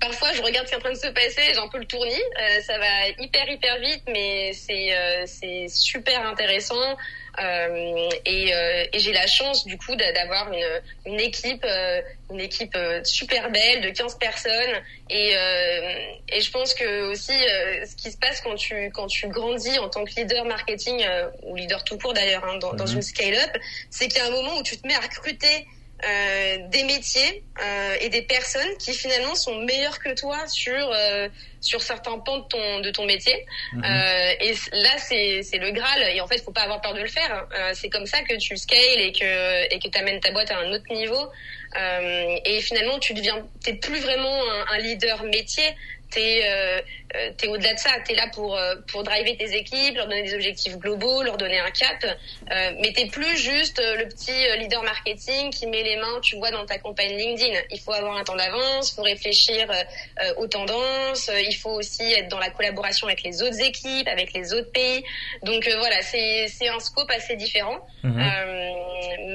parfois je regarde ce qui est en train de se passer, j'ai un peu le tournis. ça va hyper hyper vite, mais c'est c'est super intéressant. Euh, et, euh, et j'ai la chance du coup d'avoir une, une équipe, euh, une équipe super belle de 15 personnes. Et, et je pense que aussi ce qui se passe quand tu quand tu grandis en tant que leader marketing ou leader tout court d'ailleurs hein, dans, dans mhm. une scale-up, c'est qu'il y a un moment où tu te mets à recruter euh, des métiers euh, et des personnes qui finalement sont meilleures que toi sur euh, sur certains pans de ton de ton métier mhm. euh, et là c'est c'est le graal et en fait faut pas avoir peur de le faire hein. euh, c'est comme ça que tu scales et que et que tu amènes ta boîte à un autre niveau et finalement tu deviens t'es plus vraiment un, un leader métier t'es euh, euh, es, au-delà de ça, tu es là pour euh, pour driver tes équipes, leur donner des objectifs globaux, leur donner un cap, euh, mais t'es plus juste le petit leader marketing qui met les mains, tu vois, dans ta campagne LinkedIn. Il faut avoir un temps d'avance, faut réfléchir aux tendances, il faut aussi être dans la collaboration avec les autres équipes, avec les autres pays. Donc voilà, c'est c'est un scope assez différent, mhm.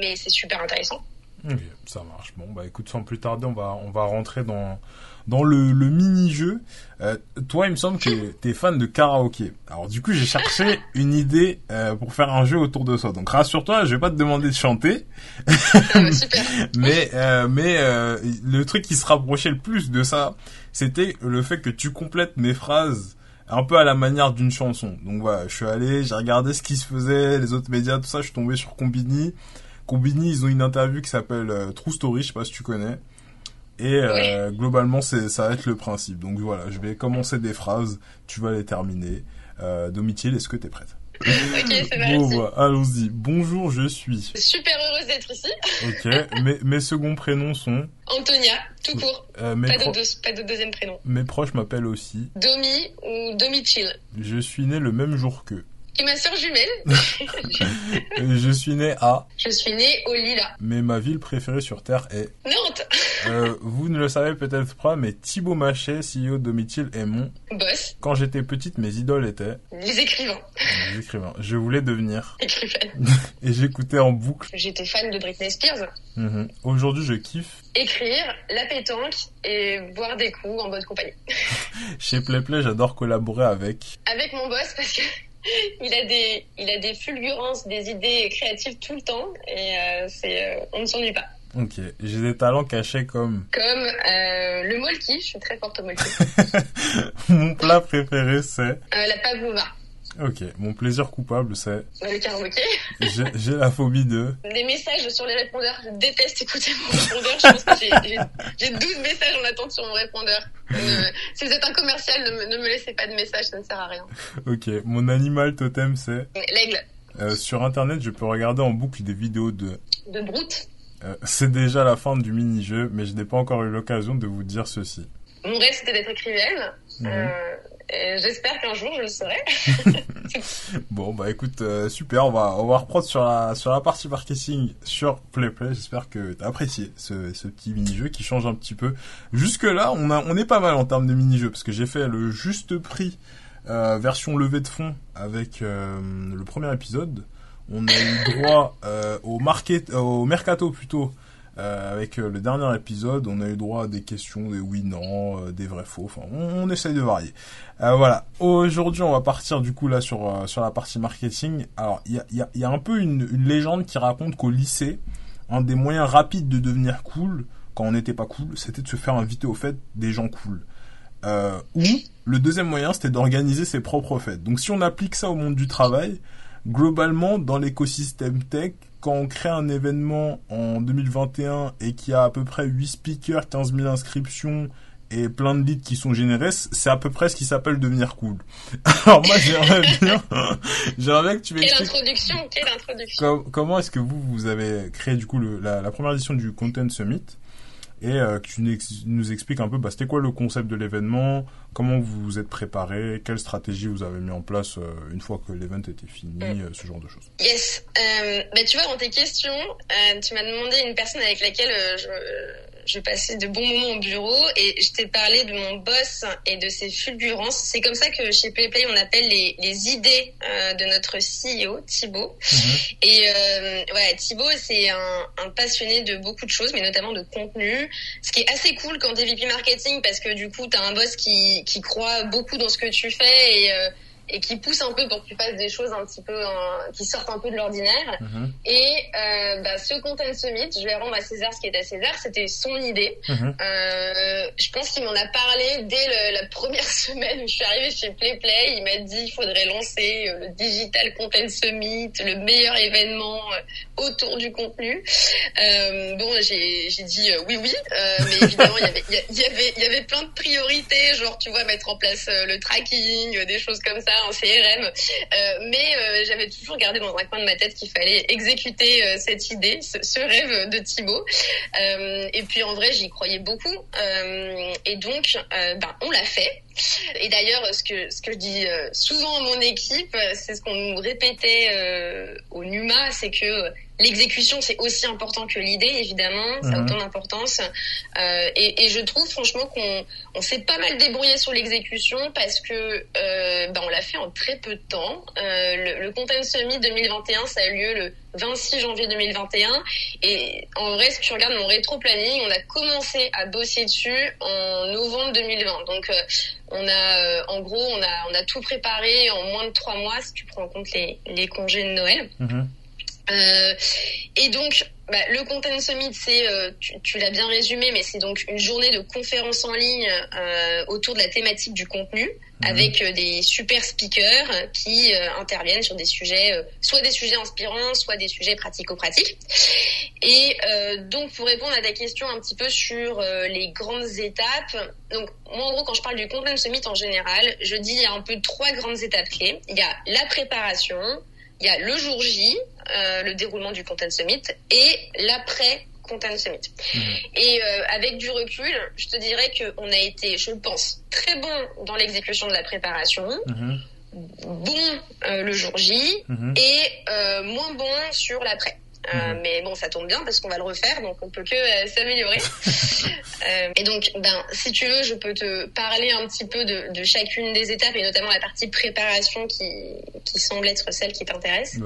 mais c'est super intéressant. Ok, ça marche. Bon, bah écoute, sans plus tarder, on va on va rentrer dans dans le, le mini-jeu, euh, toi, il me semble que t'es fan de karaoké. Alors du coup, j'ai cherché une idée euh, pour faire un jeu autour de ça. Donc rassure-toi, je vais pas te demander de chanter. mais euh, mais euh, le truc qui se rapprochait le plus de ça, c'était le fait que tu complètes mes phrases un peu à la manière d'une chanson. Donc voilà, je suis allé, j'ai regardé ce qui se faisait, les autres médias, tout ça, je suis tombé sur Combini. Combini, ils ont une interview qui s'appelle euh, True Story, je sais pas si tu connais. Et euh, globalement, c'est ça va être le principe. Donc voilà, je vais commencer des phrases, tu vas les terminer. Euh, Domitil, est-ce que tu es prête? Ok, c'est Bon, bah, allons-y. Bonjour, je suis. Super heureuse d'être ici. Ok, mes, mes seconds prénoms sont. Antonia, tout court. Euh, Pas pro- de, deux- pas de deuxième prénom. mes proches m'appellent aussi. Domi ou Domichill. Je suis né le même jour qu'eux. Et ma sœur jumelle, Je suis né à. je suis née au Lila. Mais ma ville préférée sur Terre est. Nantes, Euh, vous ne le savez peut-être pas, mais Thibaut Machet, CEO de Domitil, est mon. boss, Quand j'étais petite, mes idoles étaient les écrivains, des écrivains. Je voulais devenir. écrivaines. Et j'écoutais en boucle. J'étais fan de Britney Spears. Mhm. Aujourd'hui, je kiffe. Écrire, la pétanque et boire des coups en bonne compagnie. Chez PlayPlay, j'adore collaborer avec. Avec mon boss parce que il a des, il a des fulgurances, des idées créatives tout le temps et euh, c'est, euh, on ne s'ennuie pas. Ok. J'ai des talents cachés comme. Comme euh, le molki, je suis très forte au molki. Mon plat préféré, c'est. La pavlova, Ok. Mon plaisir coupable, c'est. le karaoké. J'ai la phobie de. Des messages sur les répondeurs, je déteste écouter mon répondeur. Je pense que j'ai- j'ai j'ai 12 messages en attente sur mon répondeur. Euh, si vous êtes un commercial, ne me, ne me laissez pas de messages, ça ne sert à rien. Ok. Mon animal totem, c'est. L'aigle Euh, sur internet, je peux regarder en boucle des vidéos de. de Brute. Euh, c'est déjà la fin du mini-jeu, mais je n'ai pas encore eu l'occasion de vous dire ceci. Mon rêve, c'était d'être écrivaine. Euh, J'espère qu'un jour, je le serai. Bon, bah écoute, euh, super, on va, on va reprendre sur la, sur la partie marketing sur PlayPlay. J'espère que t'as apprécié ce, ce petit mini-jeu qui change un petit peu. Jusque-là, on, a, on est pas mal en termes de mini-jeu, parce que j'ai fait le juste prix euh, version levée de fonds avec le premier épisode. On a eu droit au, market, au mercato plutôt. Euh, avec euh, le dernier épisode, on a eu droit à des questions, des oui/non, euh, des vrais/faux. Enfin, on, on essaye de varier. Euh, voilà. Aujourd'hui, on va partir du coup là sur euh, sur la partie marketing. Alors, il y a, y, a, y a un peu une, une légende qui raconte qu'au lycée, un des moyens rapides de devenir cool, quand on n'était pas cool, c'était de se faire inviter aux fêtes des gens cool. Euh, ou le deuxième moyen, c'était d'organiser ses propres fêtes. Donc, si on applique ça au monde du travail, globalement, dans l'écosystème tech, quand on crée un événement en 2021 et qu'il y a à peu près 8 speakers, 15 000 inscriptions et plein de leads qui sont générés, c'est à peu près ce qui s'appelle devenir cool. Alors moi j'aimerais bien, j'aimerais que tu Quelle m'expliques introduction, quelle introduction. com- comment est-ce que vous vous avez créé du coup le- la, la première édition du Content Summit? Et euh, que tu nous ex- nous expliques un peu bah, c'était quoi le concept de l'événement, comment vous vous êtes préparé, quelle stratégie vous avez mis en place euh, une fois que l'événement était fini, Mm. euh, ce genre de choses? Yes. Euh, bah, tu vois, dans tes questions, euh, tu m'as demandé une personne avec laquelle euh, je, je passais de bons moments au bureau et je t'ai parlé de mon boss et de ses fulgurances. C'est comme ça que chez PlayPlay, on appelle les, les idées euh, de notre CEO, Thibaut. Et euh, ouais, Thibaut, c'est un, un passionné de beaucoup de choses, mais notamment de contenu. Ce qui est assez cool quand t'es VP marketing, parce que du coup, t'as un boss qui, qui croit beaucoup dans ce que tu fais et, euh, et qui pousse un peu pour que tu fasses des choses un petit peu euh, qui sortent un peu de l'ordinaire. Mhm. Et euh, bah, ce Content Summit, je vais rendre à César ce qui est à César, c'était son idée. Mhm. Euh, je pense qu'il m'en a parlé dès le- la première semaine où je suis arrivée chez PlayPlay. Il m'a dit il faudrait lancer le Digital Content Summit, le meilleur événement autour du contenu. Euh, bon, j'ai dit oui, oui, mais évidemment, il y avait, il y y avait, il y avait plein de priorités, genre, tu vois, mettre en place le tracking, des choses comme ça, un CRM. Euh, mais euh, j'avais toujours gardé dans un coin de ma tête qu'il fallait exécuter euh, cette idée, ce, rêve de Thibaut. Et puis en vrai, j'y croyais beaucoup. Et donc, ben, on l'a fait. Et d'ailleurs, ce que ce que je dis euh, souvent à mon équipe, euh, c'est ce qu'on nous répétait euh, au NUMA, c'est que l'exécution c'est aussi important que l'idée, évidemment, ça a Mhm. autant d'importance. Euh, et, et je trouve franchement qu'on on s'est pas mal débrouillé sur l'exécution parce que euh, ben, on l'a fait en très peu de temps. Le, le Content Summit 2021, ça a eu lieu le 26 janvier 2021. Et en vrai, si tu regardes mon rétro-planning, on a commencé à bosser dessus en novembre 2020. Donc, euh, on a, euh, en gros, on a, on a tout préparé en moins de trois mois, si tu prends en compte les, les congés de Noël. Mhm. Euh, et donc, bah, le Content Summit, c'est, euh, tu, l'as bien résumé, mais c'est donc une journée de conférences en ligne euh, autour de la thématique du contenu, mhm. avec des super speakers qui interviennent sur des sujets, soit des sujets inspirants, soit des sujets pratico-pratiques. Et donc, pour répondre à ta question un petit peu sur les grandes étapes, donc moi, en gros, quand je parle du Content Summit en général, je dis il y a un peu trois grandes étapes clés. Il y a la préparation, il y a le jour J, euh, le déroulement du Content Summit, et l'après Content Summit. Mhm. Et euh, avec du recul, je te dirais qu'on a été, je pense, très bon dans l'exécution de la préparation, mhm. bon euh, le jour J, mhm. et moins bon sur l'après. Euh, mhm. mais bon, ça tombe bien parce qu'on va le refaire, donc on peut que euh, s'améliorer. euh, et donc, ben, si tu veux, je peux te parler un petit peu de, de chacune des étapes et notamment la partie préparation qui, qui semble être celle qui t'intéresse.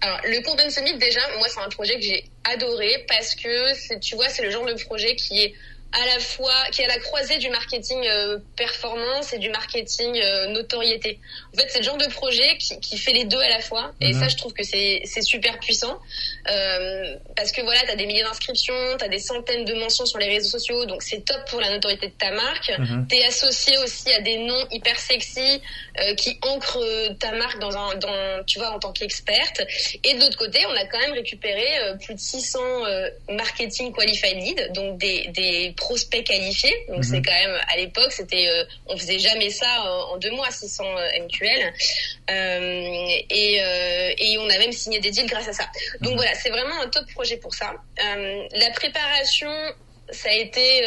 Alors, le Content Summit, déjà, moi, c'est un projet que j'ai adoré parce que, tu vois, c'est le genre de projet qui est à la fois qui est à la croisée du marketing euh, performance et du marketing euh, notoriété. En fait, c'est le genre de projet qui, qui, fait les deux à la fois. Et mhm. ça, je trouve que c'est super puissant. Euh, parce que voilà, tu as des milliers d'inscriptions, tu as des centaines de mentions sur les réseaux sociaux, donc c'est top pour la notoriété de ta marque. Mhm. Tu es associé aussi à des noms hyper sexy euh, qui ancrent ta marque dans un, dans, tu vois, en tant qu'experte. Et de l'autre côté, on a quand même récupéré plus de 600 marketing qualified leads, donc des, des prospects qualifiés. Donc c'est mhm. quand même à l'époque c'était euh, on faisait jamais ça en, deux mois 600 euh, MQL euh, et, et on a même signé des deals grâce à ça. Donc mhm. voilà c'est vraiment un top projet pour ça. la préparation ça a été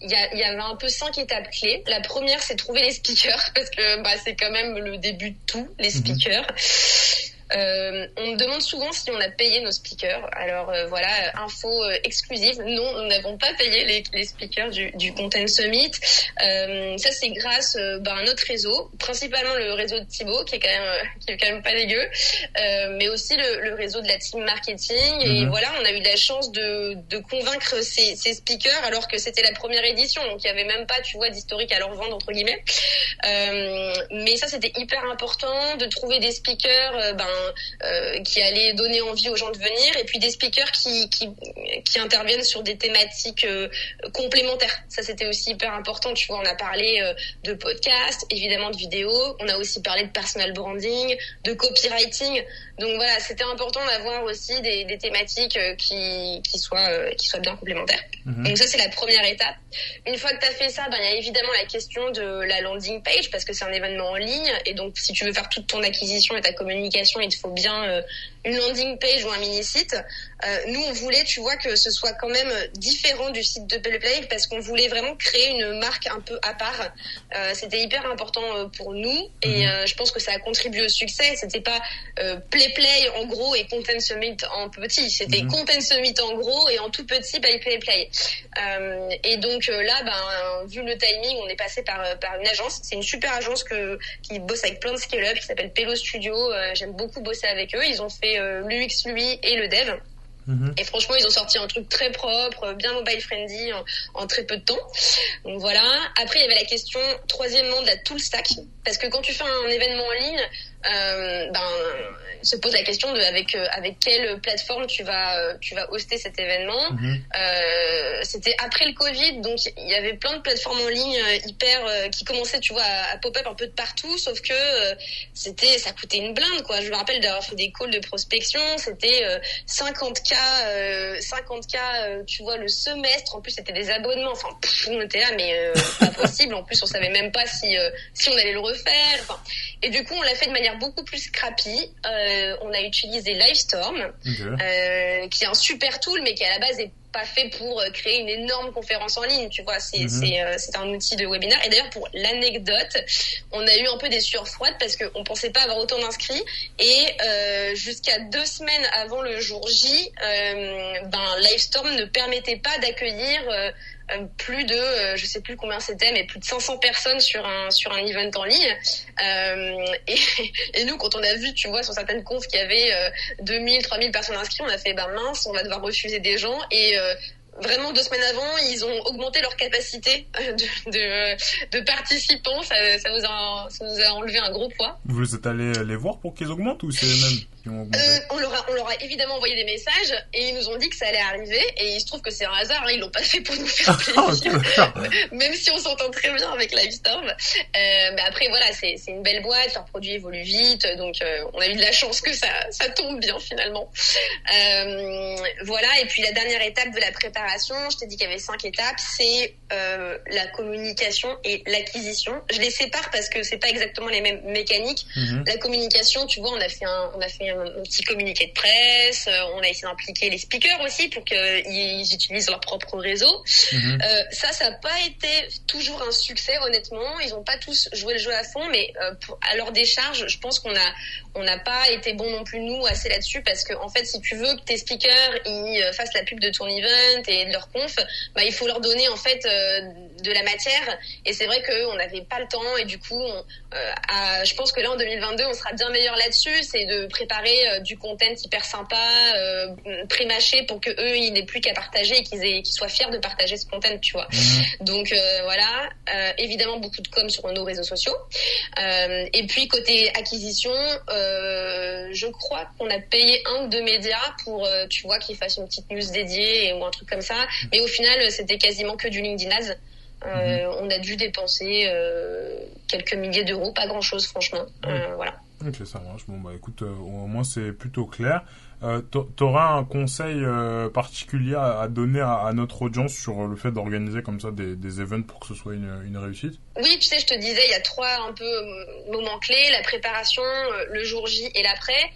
il y, a, y, avait un peu cinq étapes clés. La première, c'est trouver les speakers parce que bah, c'est quand même le début de tout, les mhm. speakers. Euh, on me demande souvent si on a payé nos speakers. Alors euh, voilà, info euh, exclusive. Non, nous n'avons pas payé les, les speakers du, du, Content Summit. Euh, ça c'est grâce bah, à notre réseau, principalement le réseau de Thibaut qui est quand même qui est quand même pas dégueu, mais aussi le, le, réseau de la team marketing. Et mhm. voilà, on a eu la chance de, de convaincre ces, ces, speakers alors que c'était la première édition, donc il y avait même pas, tu vois, d'historique à leur vendre entre guillemets. mais ça c'était hyper important de trouver des speakers. ben euh, qui allait donner envie aux gens de venir, et puis des speakers qui, interviennent sur des thématiques euh, complémentaires. Ça, c'était aussi hyper important. Tu vois, on a parlé euh, de podcasts, évidemment de vidéos, on a aussi parlé de personal branding, de copywriting. Donc voilà, c'était important d'avoir aussi des, des thématiques qui, qui, soient, qui soient bien complémentaires. Mhm. Donc ça, c'est la première étape. Une fois que tu as fait ça, ben, il y a évidemment la question de la landing page, parce que c'est un événement en ligne, et donc si tu veux faire toute ton acquisition et ta communication, il te faut bien euh, une landing page ou un mini-site. Euh, nous, on voulait, tu vois, que ce soit quand même différent du site de PlayPlay parce qu'on voulait vraiment créer une marque un peu à part. Euh, c'était hyper important pour nous et mhm. je pense que ça a contribué au succès. C'était pas PlayPlay en gros et Content Summit en petit. C'était mhm. Content Summit en gros et en tout petit by PlayPlay. et donc là, ben, vu le timing, on est passé par, par une agence. C'est une super agence que, qui bosse avec plein de scale-up qui s'appelle Pelo Studio. J'aime beaucoup bosser avec eux. Ils ont fait euh, l'UX lui et le dev. Mhm. Et franchement, ils ont sorti un truc très propre, bien mobile friendly en, très peu de temps. Donc voilà. Après, il y avait la question, troisièmement, de la tool stack. Parce que quand tu fais un événement en ligne, euh, ben, se pose la question de avec euh, avec quelle plateforme tu vas euh, tu vas hoster cet événement. Euh, C'était après le Covid, donc il y avait plein de plateformes en ligne euh, hyper qui commençaient, tu vois, à, pop-up un peu de partout, sauf que c'était ça coûtait une blinde quoi. Je me rappelle d'avoir fait des calls de prospection, c'était 50 k 50 k tu vois le semestre. En plus c'était des abonnements. Enfin, on était là mais pas possible. En plus on savait même pas si si on allait le refaire. Enfin, et du coup on l'a fait de manière beaucoup plus scrappy. Euh, on a utilisé Livestorm, euh, qui est un super tool, mais qui à la base est pas fait pour euh, créer une énorme conférence en ligne, tu vois. C'est mhm. c'est un outil de webinaire. Et d'ailleurs, pour l'anecdote, on a eu un peu des sueurs froides parce qu'on pensait pas avoir autant d'inscrits. Et jusqu'à deux semaines avant le jour J, ben Livestorm ne permettait pas d'accueillir euh, plus de, euh, je sais plus combien c'était, mais plus de 500 personnes sur un sur un event en ligne. Euh, et, et, nous, quand on a vu, tu vois, sur certaines confs qu'il y avait 2000, 3000 personnes inscrites, on a fait, ben mince, on va devoir refuser des gens. Et vraiment deux semaines avant, ils ont augmenté leur capacité de, de, de participants. Ça, ça, nous a, ça nous a enlevé un gros poids. Vous êtes allé les voir pour qu'ils augmentent ou c'est eux-mêmes qui ont augmenté euh, on, leur a, on leur a évidemment envoyé des messages et ils nous ont dit que ça allait arriver. Et il se trouve que c'est un hasard, hein, ils l'ont pas fait pour nous faire plaisir. Même si on s'entend très bien avec Livestorm. Euh, mais après, voilà, c'est une belle boîte, leur produit évolue vite. Donc, euh, on a eu de la chance que ça, ça tombe bien finalement. Euh, voilà, et puis la dernière étape de la préparation, je t'ai dit qu'il y avait cinq étapes, c'est la communication et l'acquisition. Je les sépare parce que c'est pas exactement les mêmes mécaniques. Mhm. La communication, tu vois, on a fait un, on a fait un, petit communiqué de presse, euh, on a essayé d'impliquer les speakers aussi pour qu'ils utilisent leur propre réseau. Mhm. Euh, ça, ça n'a pas été toujours un succès, honnêtement. Ils n'ont pas tous joué le jeu à fond, mais euh, pour, à leur décharge, je pense qu'on a, on n'a pas été bon non plus nous assez là-dessus parce que en fait, si tu veux que tes speakers ils fassent la pub de ton event et de leur conf, bah il faut leur donner en fait euh, de la matière. Et c'est vrai qu'on n'avait pas le temps et du coup, on, je pense que là en 2022, on sera bien meilleur là-dessus, c'est de préparer du content hyper sympa, pré-mâché pour que eux ils n'aient plus qu'à partager et qu'ils soient fiers de partager ce content, tu vois. Mmh. Donc voilà, évidemment beaucoup de com sur nos réseaux sociaux. et puis côté acquisition. Euh, je crois qu'on a payé un ou deux médias pour, euh, tu vois, qu'ils fassent une petite news dédiée ou un truc comme ça. Mais au final, c'était quasiment que du LinkedIn Ads. Euh, mhm. On a dû dépenser quelques milliers d'euros, pas grand chose, franchement. voilà. Ok, ça marche. Bon, bah écoute, au moins c'est plutôt clair. Euh, T'auras un conseil particulier à, donner à, notre audience sur le fait d'organiser comme ça des, des events pour que ce soit une, réussite? Oui, tu sais, je te disais, il y a trois un peu euh, moments clés la préparation, euh, le jour J et l'après.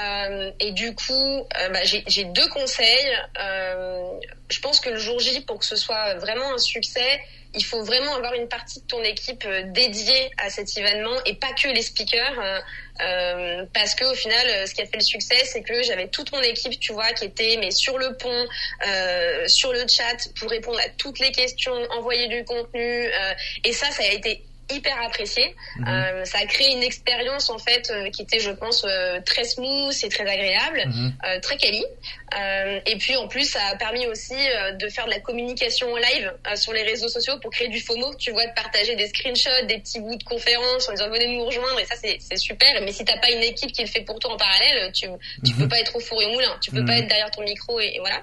Euh, et du coup, euh, bah, j'ai deux conseils. Euh, je pense que le jour J, pour que ce soit vraiment un succès, il faut vraiment avoir une partie de ton équipe dédiée à cet événement et pas que les speakers. Euh, parce que au final, ce qui a fait le succès, c'est que j'avais toute mon équipe, tu vois, qui était mais sur le pont, euh, sur le chat pour répondre à toutes les questions, envoyer du contenu. Euh, et ça, ça a été hyper apprécié. Mhm. Euh, ça a créé une expérience en fait euh, qui était, je pense, euh, très smooth et très agréable, mhm. euh, très quali. et puis en plus, ça a permis aussi de faire de la communication en live sur les réseaux sociaux pour créer du FOMO. Tu vois, de partager des screenshots, des petits bouts de conférences en disant venez nous rejoindre. Et ça, c'est super. Mais si t'as pas une équipe qui le fait pour toi en parallèle, tu tu mhm. peux pas être au four et au moulin. Tu peux pas être derrière ton micro et, et voilà.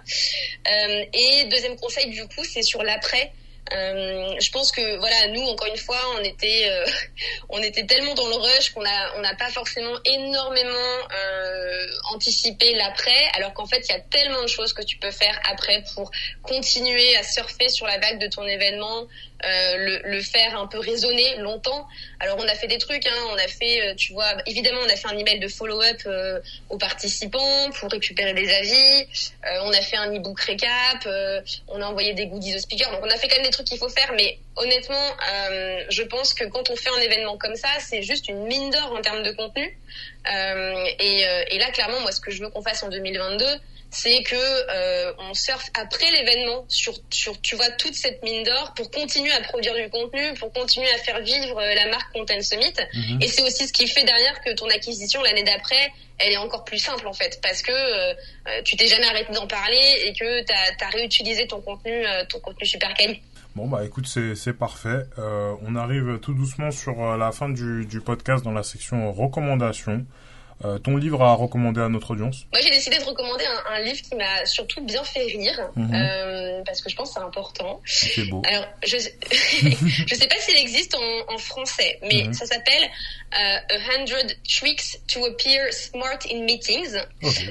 et deuxième conseil du coup, c'est sur l'après. Euh, je pense que voilà, nous encore une fois, on était euh, on était tellement dans le rush qu'on a on n'a pas forcément énormément euh, anticipé l'après, alors qu'en fait il y a tellement de choses que tu peux faire après pour continuer à surfer sur la vague de ton événement, euh, le, le, faire un peu résonner longtemps. Alors on a fait des trucs, hein, on a fait, euh, tu vois, évidemment on a fait un email de follow-up euh, aux participants pour récupérer des avis. on a fait un e-book récap, on a envoyé des goodies aux speakers. Donc on a fait quand même des trucs qu'il faut faire, mais honnêtement, je pense que quand on fait un événement comme ça, c'est juste une mine d'or en termes de contenu. Et, et, là, clairement, moi, ce que je veux qu'on fasse en 2022, c'est que euh, on surfe après l'événement sur, sur, tu vois, toute cette mine d'or pour continuer à produire du contenu, pour continuer à faire vivre euh, la marque Content Summit. Mhm. Et c'est aussi ce qui fait derrière que ton acquisition l'année d'après, elle est encore plus simple en fait, parce que euh, tu t'es jamais arrêté d'en parler et que tu as, réutilisé ton contenu, ton contenu super quali. Bon bah écoute c'est parfait. on arrive tout doucement sur la fin du, du podcast dans la section recommandations. Euh, ton livre à recommander à notre audience? Moi, j'ai décidé de recommander un, un livre qui m'a surtout bien fait rire, mhm. euh, parce que je pense que c'est important. C'est beau. Alors, je je sais pas s'il existe en, en français, mais mhm. ça s'appelle euh, A Hundred Tricks to Appear Smart in Meetings.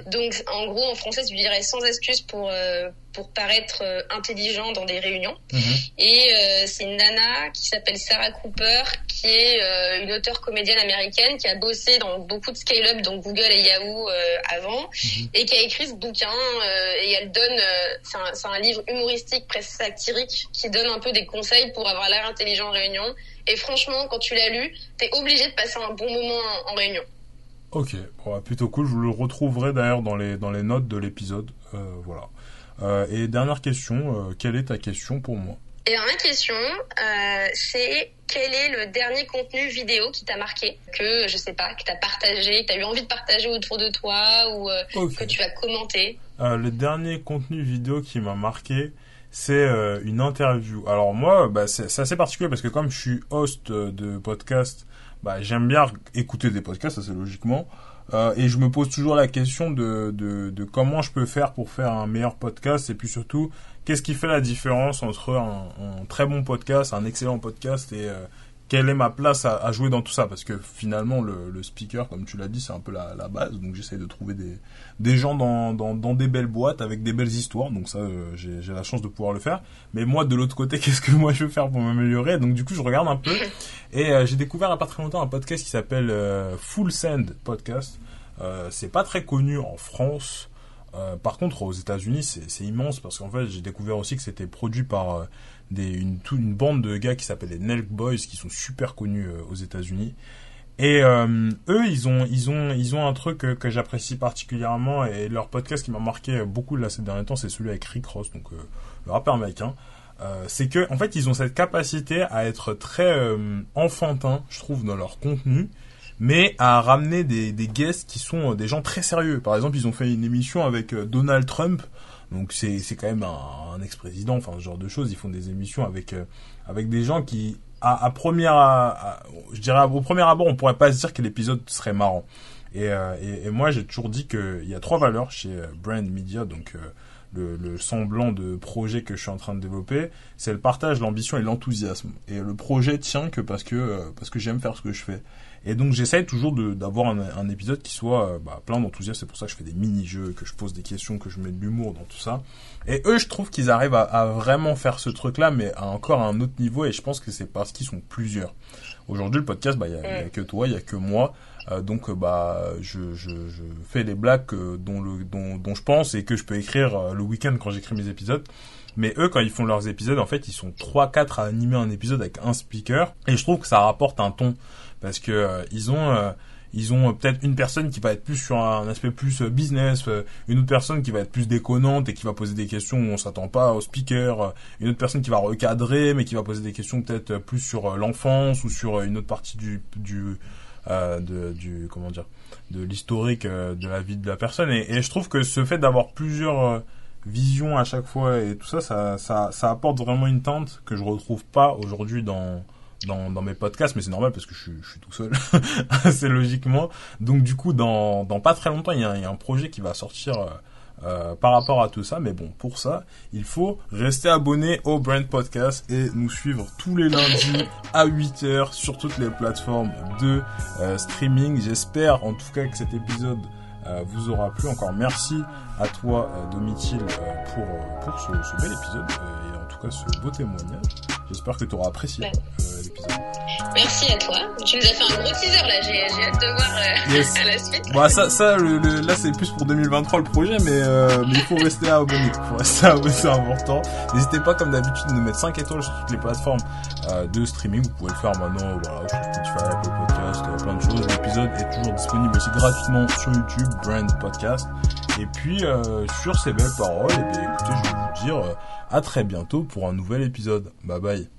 Donc, en gros, en français, je dirais sans astuces pour euh, pour paraître euh, intelligent dans des réunions. Mhm. Et euh, c'est une nana qui s'appelle Sarah Cooper, qui est euh, une auteure comédienne américaine qui a bossé dans beaucoup de scale-up, donc Google et Yahoo avant, mhm. et qui a écrit ce bouquin. et elle donne, c'est un, un, livre humoristique, presque satirique, qui donne un peu des conseils pour avoir l'air intelligent en réunion. Et franchement, quand tu l'as lu, t'es obligé de passer un bon moment en, réunion. Ok, bon, plutôt cool. Je le retrouverai d'ailleurs dans les dans les notes de l'épisode. voilà. Euh, et dernière question, euh, quelle est ta question pour moi et ma question, euh, c'est quel est le dernier contenu vidéo qui t'a marqué, que je sais pas, que t'as partagé, que t'as eu envie de partager autour de toi ou que tu as commenté Le dernier contenu vidéo qui m'a marqué, c'est une interview. Alors moi, bah, c'est assez particulier parce que comme je suis host de podcast, bah, j'aime bien écouter des podcasts, c'est logiquement. Euh, et je me pose toujours la question de, de, comment je peux faire pour faire un meilleur podcast et puis surtout qu'est-ce qui fait la différence entre un, un, très bon podcast, un excellent podcast et, euh, quelle est ma place à, à, jouer dans tout ça? Parce que finalement, le, le speaker, comme tu l'as dit, c'est un peu la, la base. Donc j'essaie de trouver des, des gens dans, dans, dans, des belles boîtes avec des belles histoires. Donc ça, euh, j'ai la chance de pouvoir le faire. Mais moi, de l'autre côté, qu'est-ce que moi je veux faire pour m'améliorer? Donc du coup, je regarde un peu. Et euh, j'ai découvert il n'y a pas très longtemps un podcast qui s'appelle euh, Full Send Podcast. c'est pas très connu en France. par contre, aux États-Unis, c'est immense parce qu'en fait, j'ai découvert aussi que c'était produit par des, une, une bande de gars qui s'appellent les Nelk Boys, qui sont super connus euh, aux États-Unis. Et euh, eux, ils ont, ils ont, ils ont un truc que, que j'apprécie particulièrement et leur podcast qui m'a marqué beaucoup là ces derniers temps, c'est celui avec Rick Ross, donc euh, le rappeur américain. Euh, c'est que en fait, ils ont cette capacité à être très enfantin, je trouve, dans leur contenu, mais à ramener des, des guests qui sont des gens très sérieux. Par exemple, ils ont fait une émission avec Donald Trump donc c'est c'est quand même un, ex-président, enfin ce genre de choses. Ils font des émissions avec euh, avec des gens qui à, à première, je dirais au premier abord, on pourrait pas se dire que l'épisode serait marrant. Et, euh, et, moi j'ai toujours dit qu'il y a trois valeurs chez euh, Brand Media, donc le, le, semblant de projet que je suis en train de développer, c'est le partage, l'ambition et l'enthousiasme. Et le projet tient que parce que parce que j'aime faire ce que je fais. Et donc j'essaie toujours d'avoir un, un, épisode qui soit euh, bah, plein d'enthousiasme. C'est pour ça que je fais des mini-jeux, que je pose des questions, que je mets de l'humour dans tout ça. Et eux, je trouve qu'ils arrivent à, à, vraiment faire ce truc-là, mais à encore un autre niveau. Et je pense que c'est parce qu'ils sont plusieurs. Aujourd'hui, le podcast, bah, il y, a, y a que toi, il y a que moi. Euh, donc, euh, bah, je, je, je, fais les blagues dont, le, dont, dont je pense et que je peux écrire le week-end quand j'écris mes épisodes. Mais eux, quand ils font leurs épisodes, en fait, ils sont 3-4 à animer un épisode avec un speaker. Et je trouve que ça rapporte un ton parce que euh, ils ont euh, ils ont peut-être une personne qui va être plus sur un aspect plus euh, business, une autre personne qui va être plus déconnante et qui va poser des questions où on s'attend pas au speaker, une autre personne qui va recadrer mais qui va poser des questions peut-être plus sur l'enfance ou sur une autre partie du du de, du comment dire de l'historique de la vie de la personne et, et je trouve que ce fait d'avoir plusieurs visions à chaque fois et tout ça, ça ça ça apporte vraiment une tente que je retrouve pas aujourd'hui dans dans, dans mes podcasts, mais c'est normal parce que je, je suis tout seul, c'est logiquement. Donc du coup, dans, dans pas très longtemps, il y, il y a un projet qui va sortir euh, par rapport à tout ça. Mais bon, pour ça, il faut rester abonné au Brand Podcast et nous suivre tous les lundis à 8h sur toutes les plateformes de euh, streaming. J'espère en tout cas que cet épisode euh, vous aura plu. Encore merci à toi, Domitil, pour, ce bel épisode et en tout cas ce beau témoignage. J'espère que tu auras apprécié euh, l'épisode. Merci à toi. Tu nous as fait un gros teaser là. J'ai hâte de voir euh, à la suite. Bah ça, ça le, le, là c'est plus pour 2023 le projet, mais, euh, mais il faut rester abonné. Il faut rester c'est important. N'hésitez pas comme d'habitude de nous mettre 5 étoiles sur toutes les plateformes de streaming. Vous pouvez le faire maintenant, voilà, sur Spotify, Apple Podcast, plein de choses. L'épisode est toujours disponible aussi gratuitement sur YouTube, Brand Podcast. Et puis sur ces belles paroles, et eh bien écoutez, je vais vous dire à très bientôt pour un nouvel épisode. Bye bye.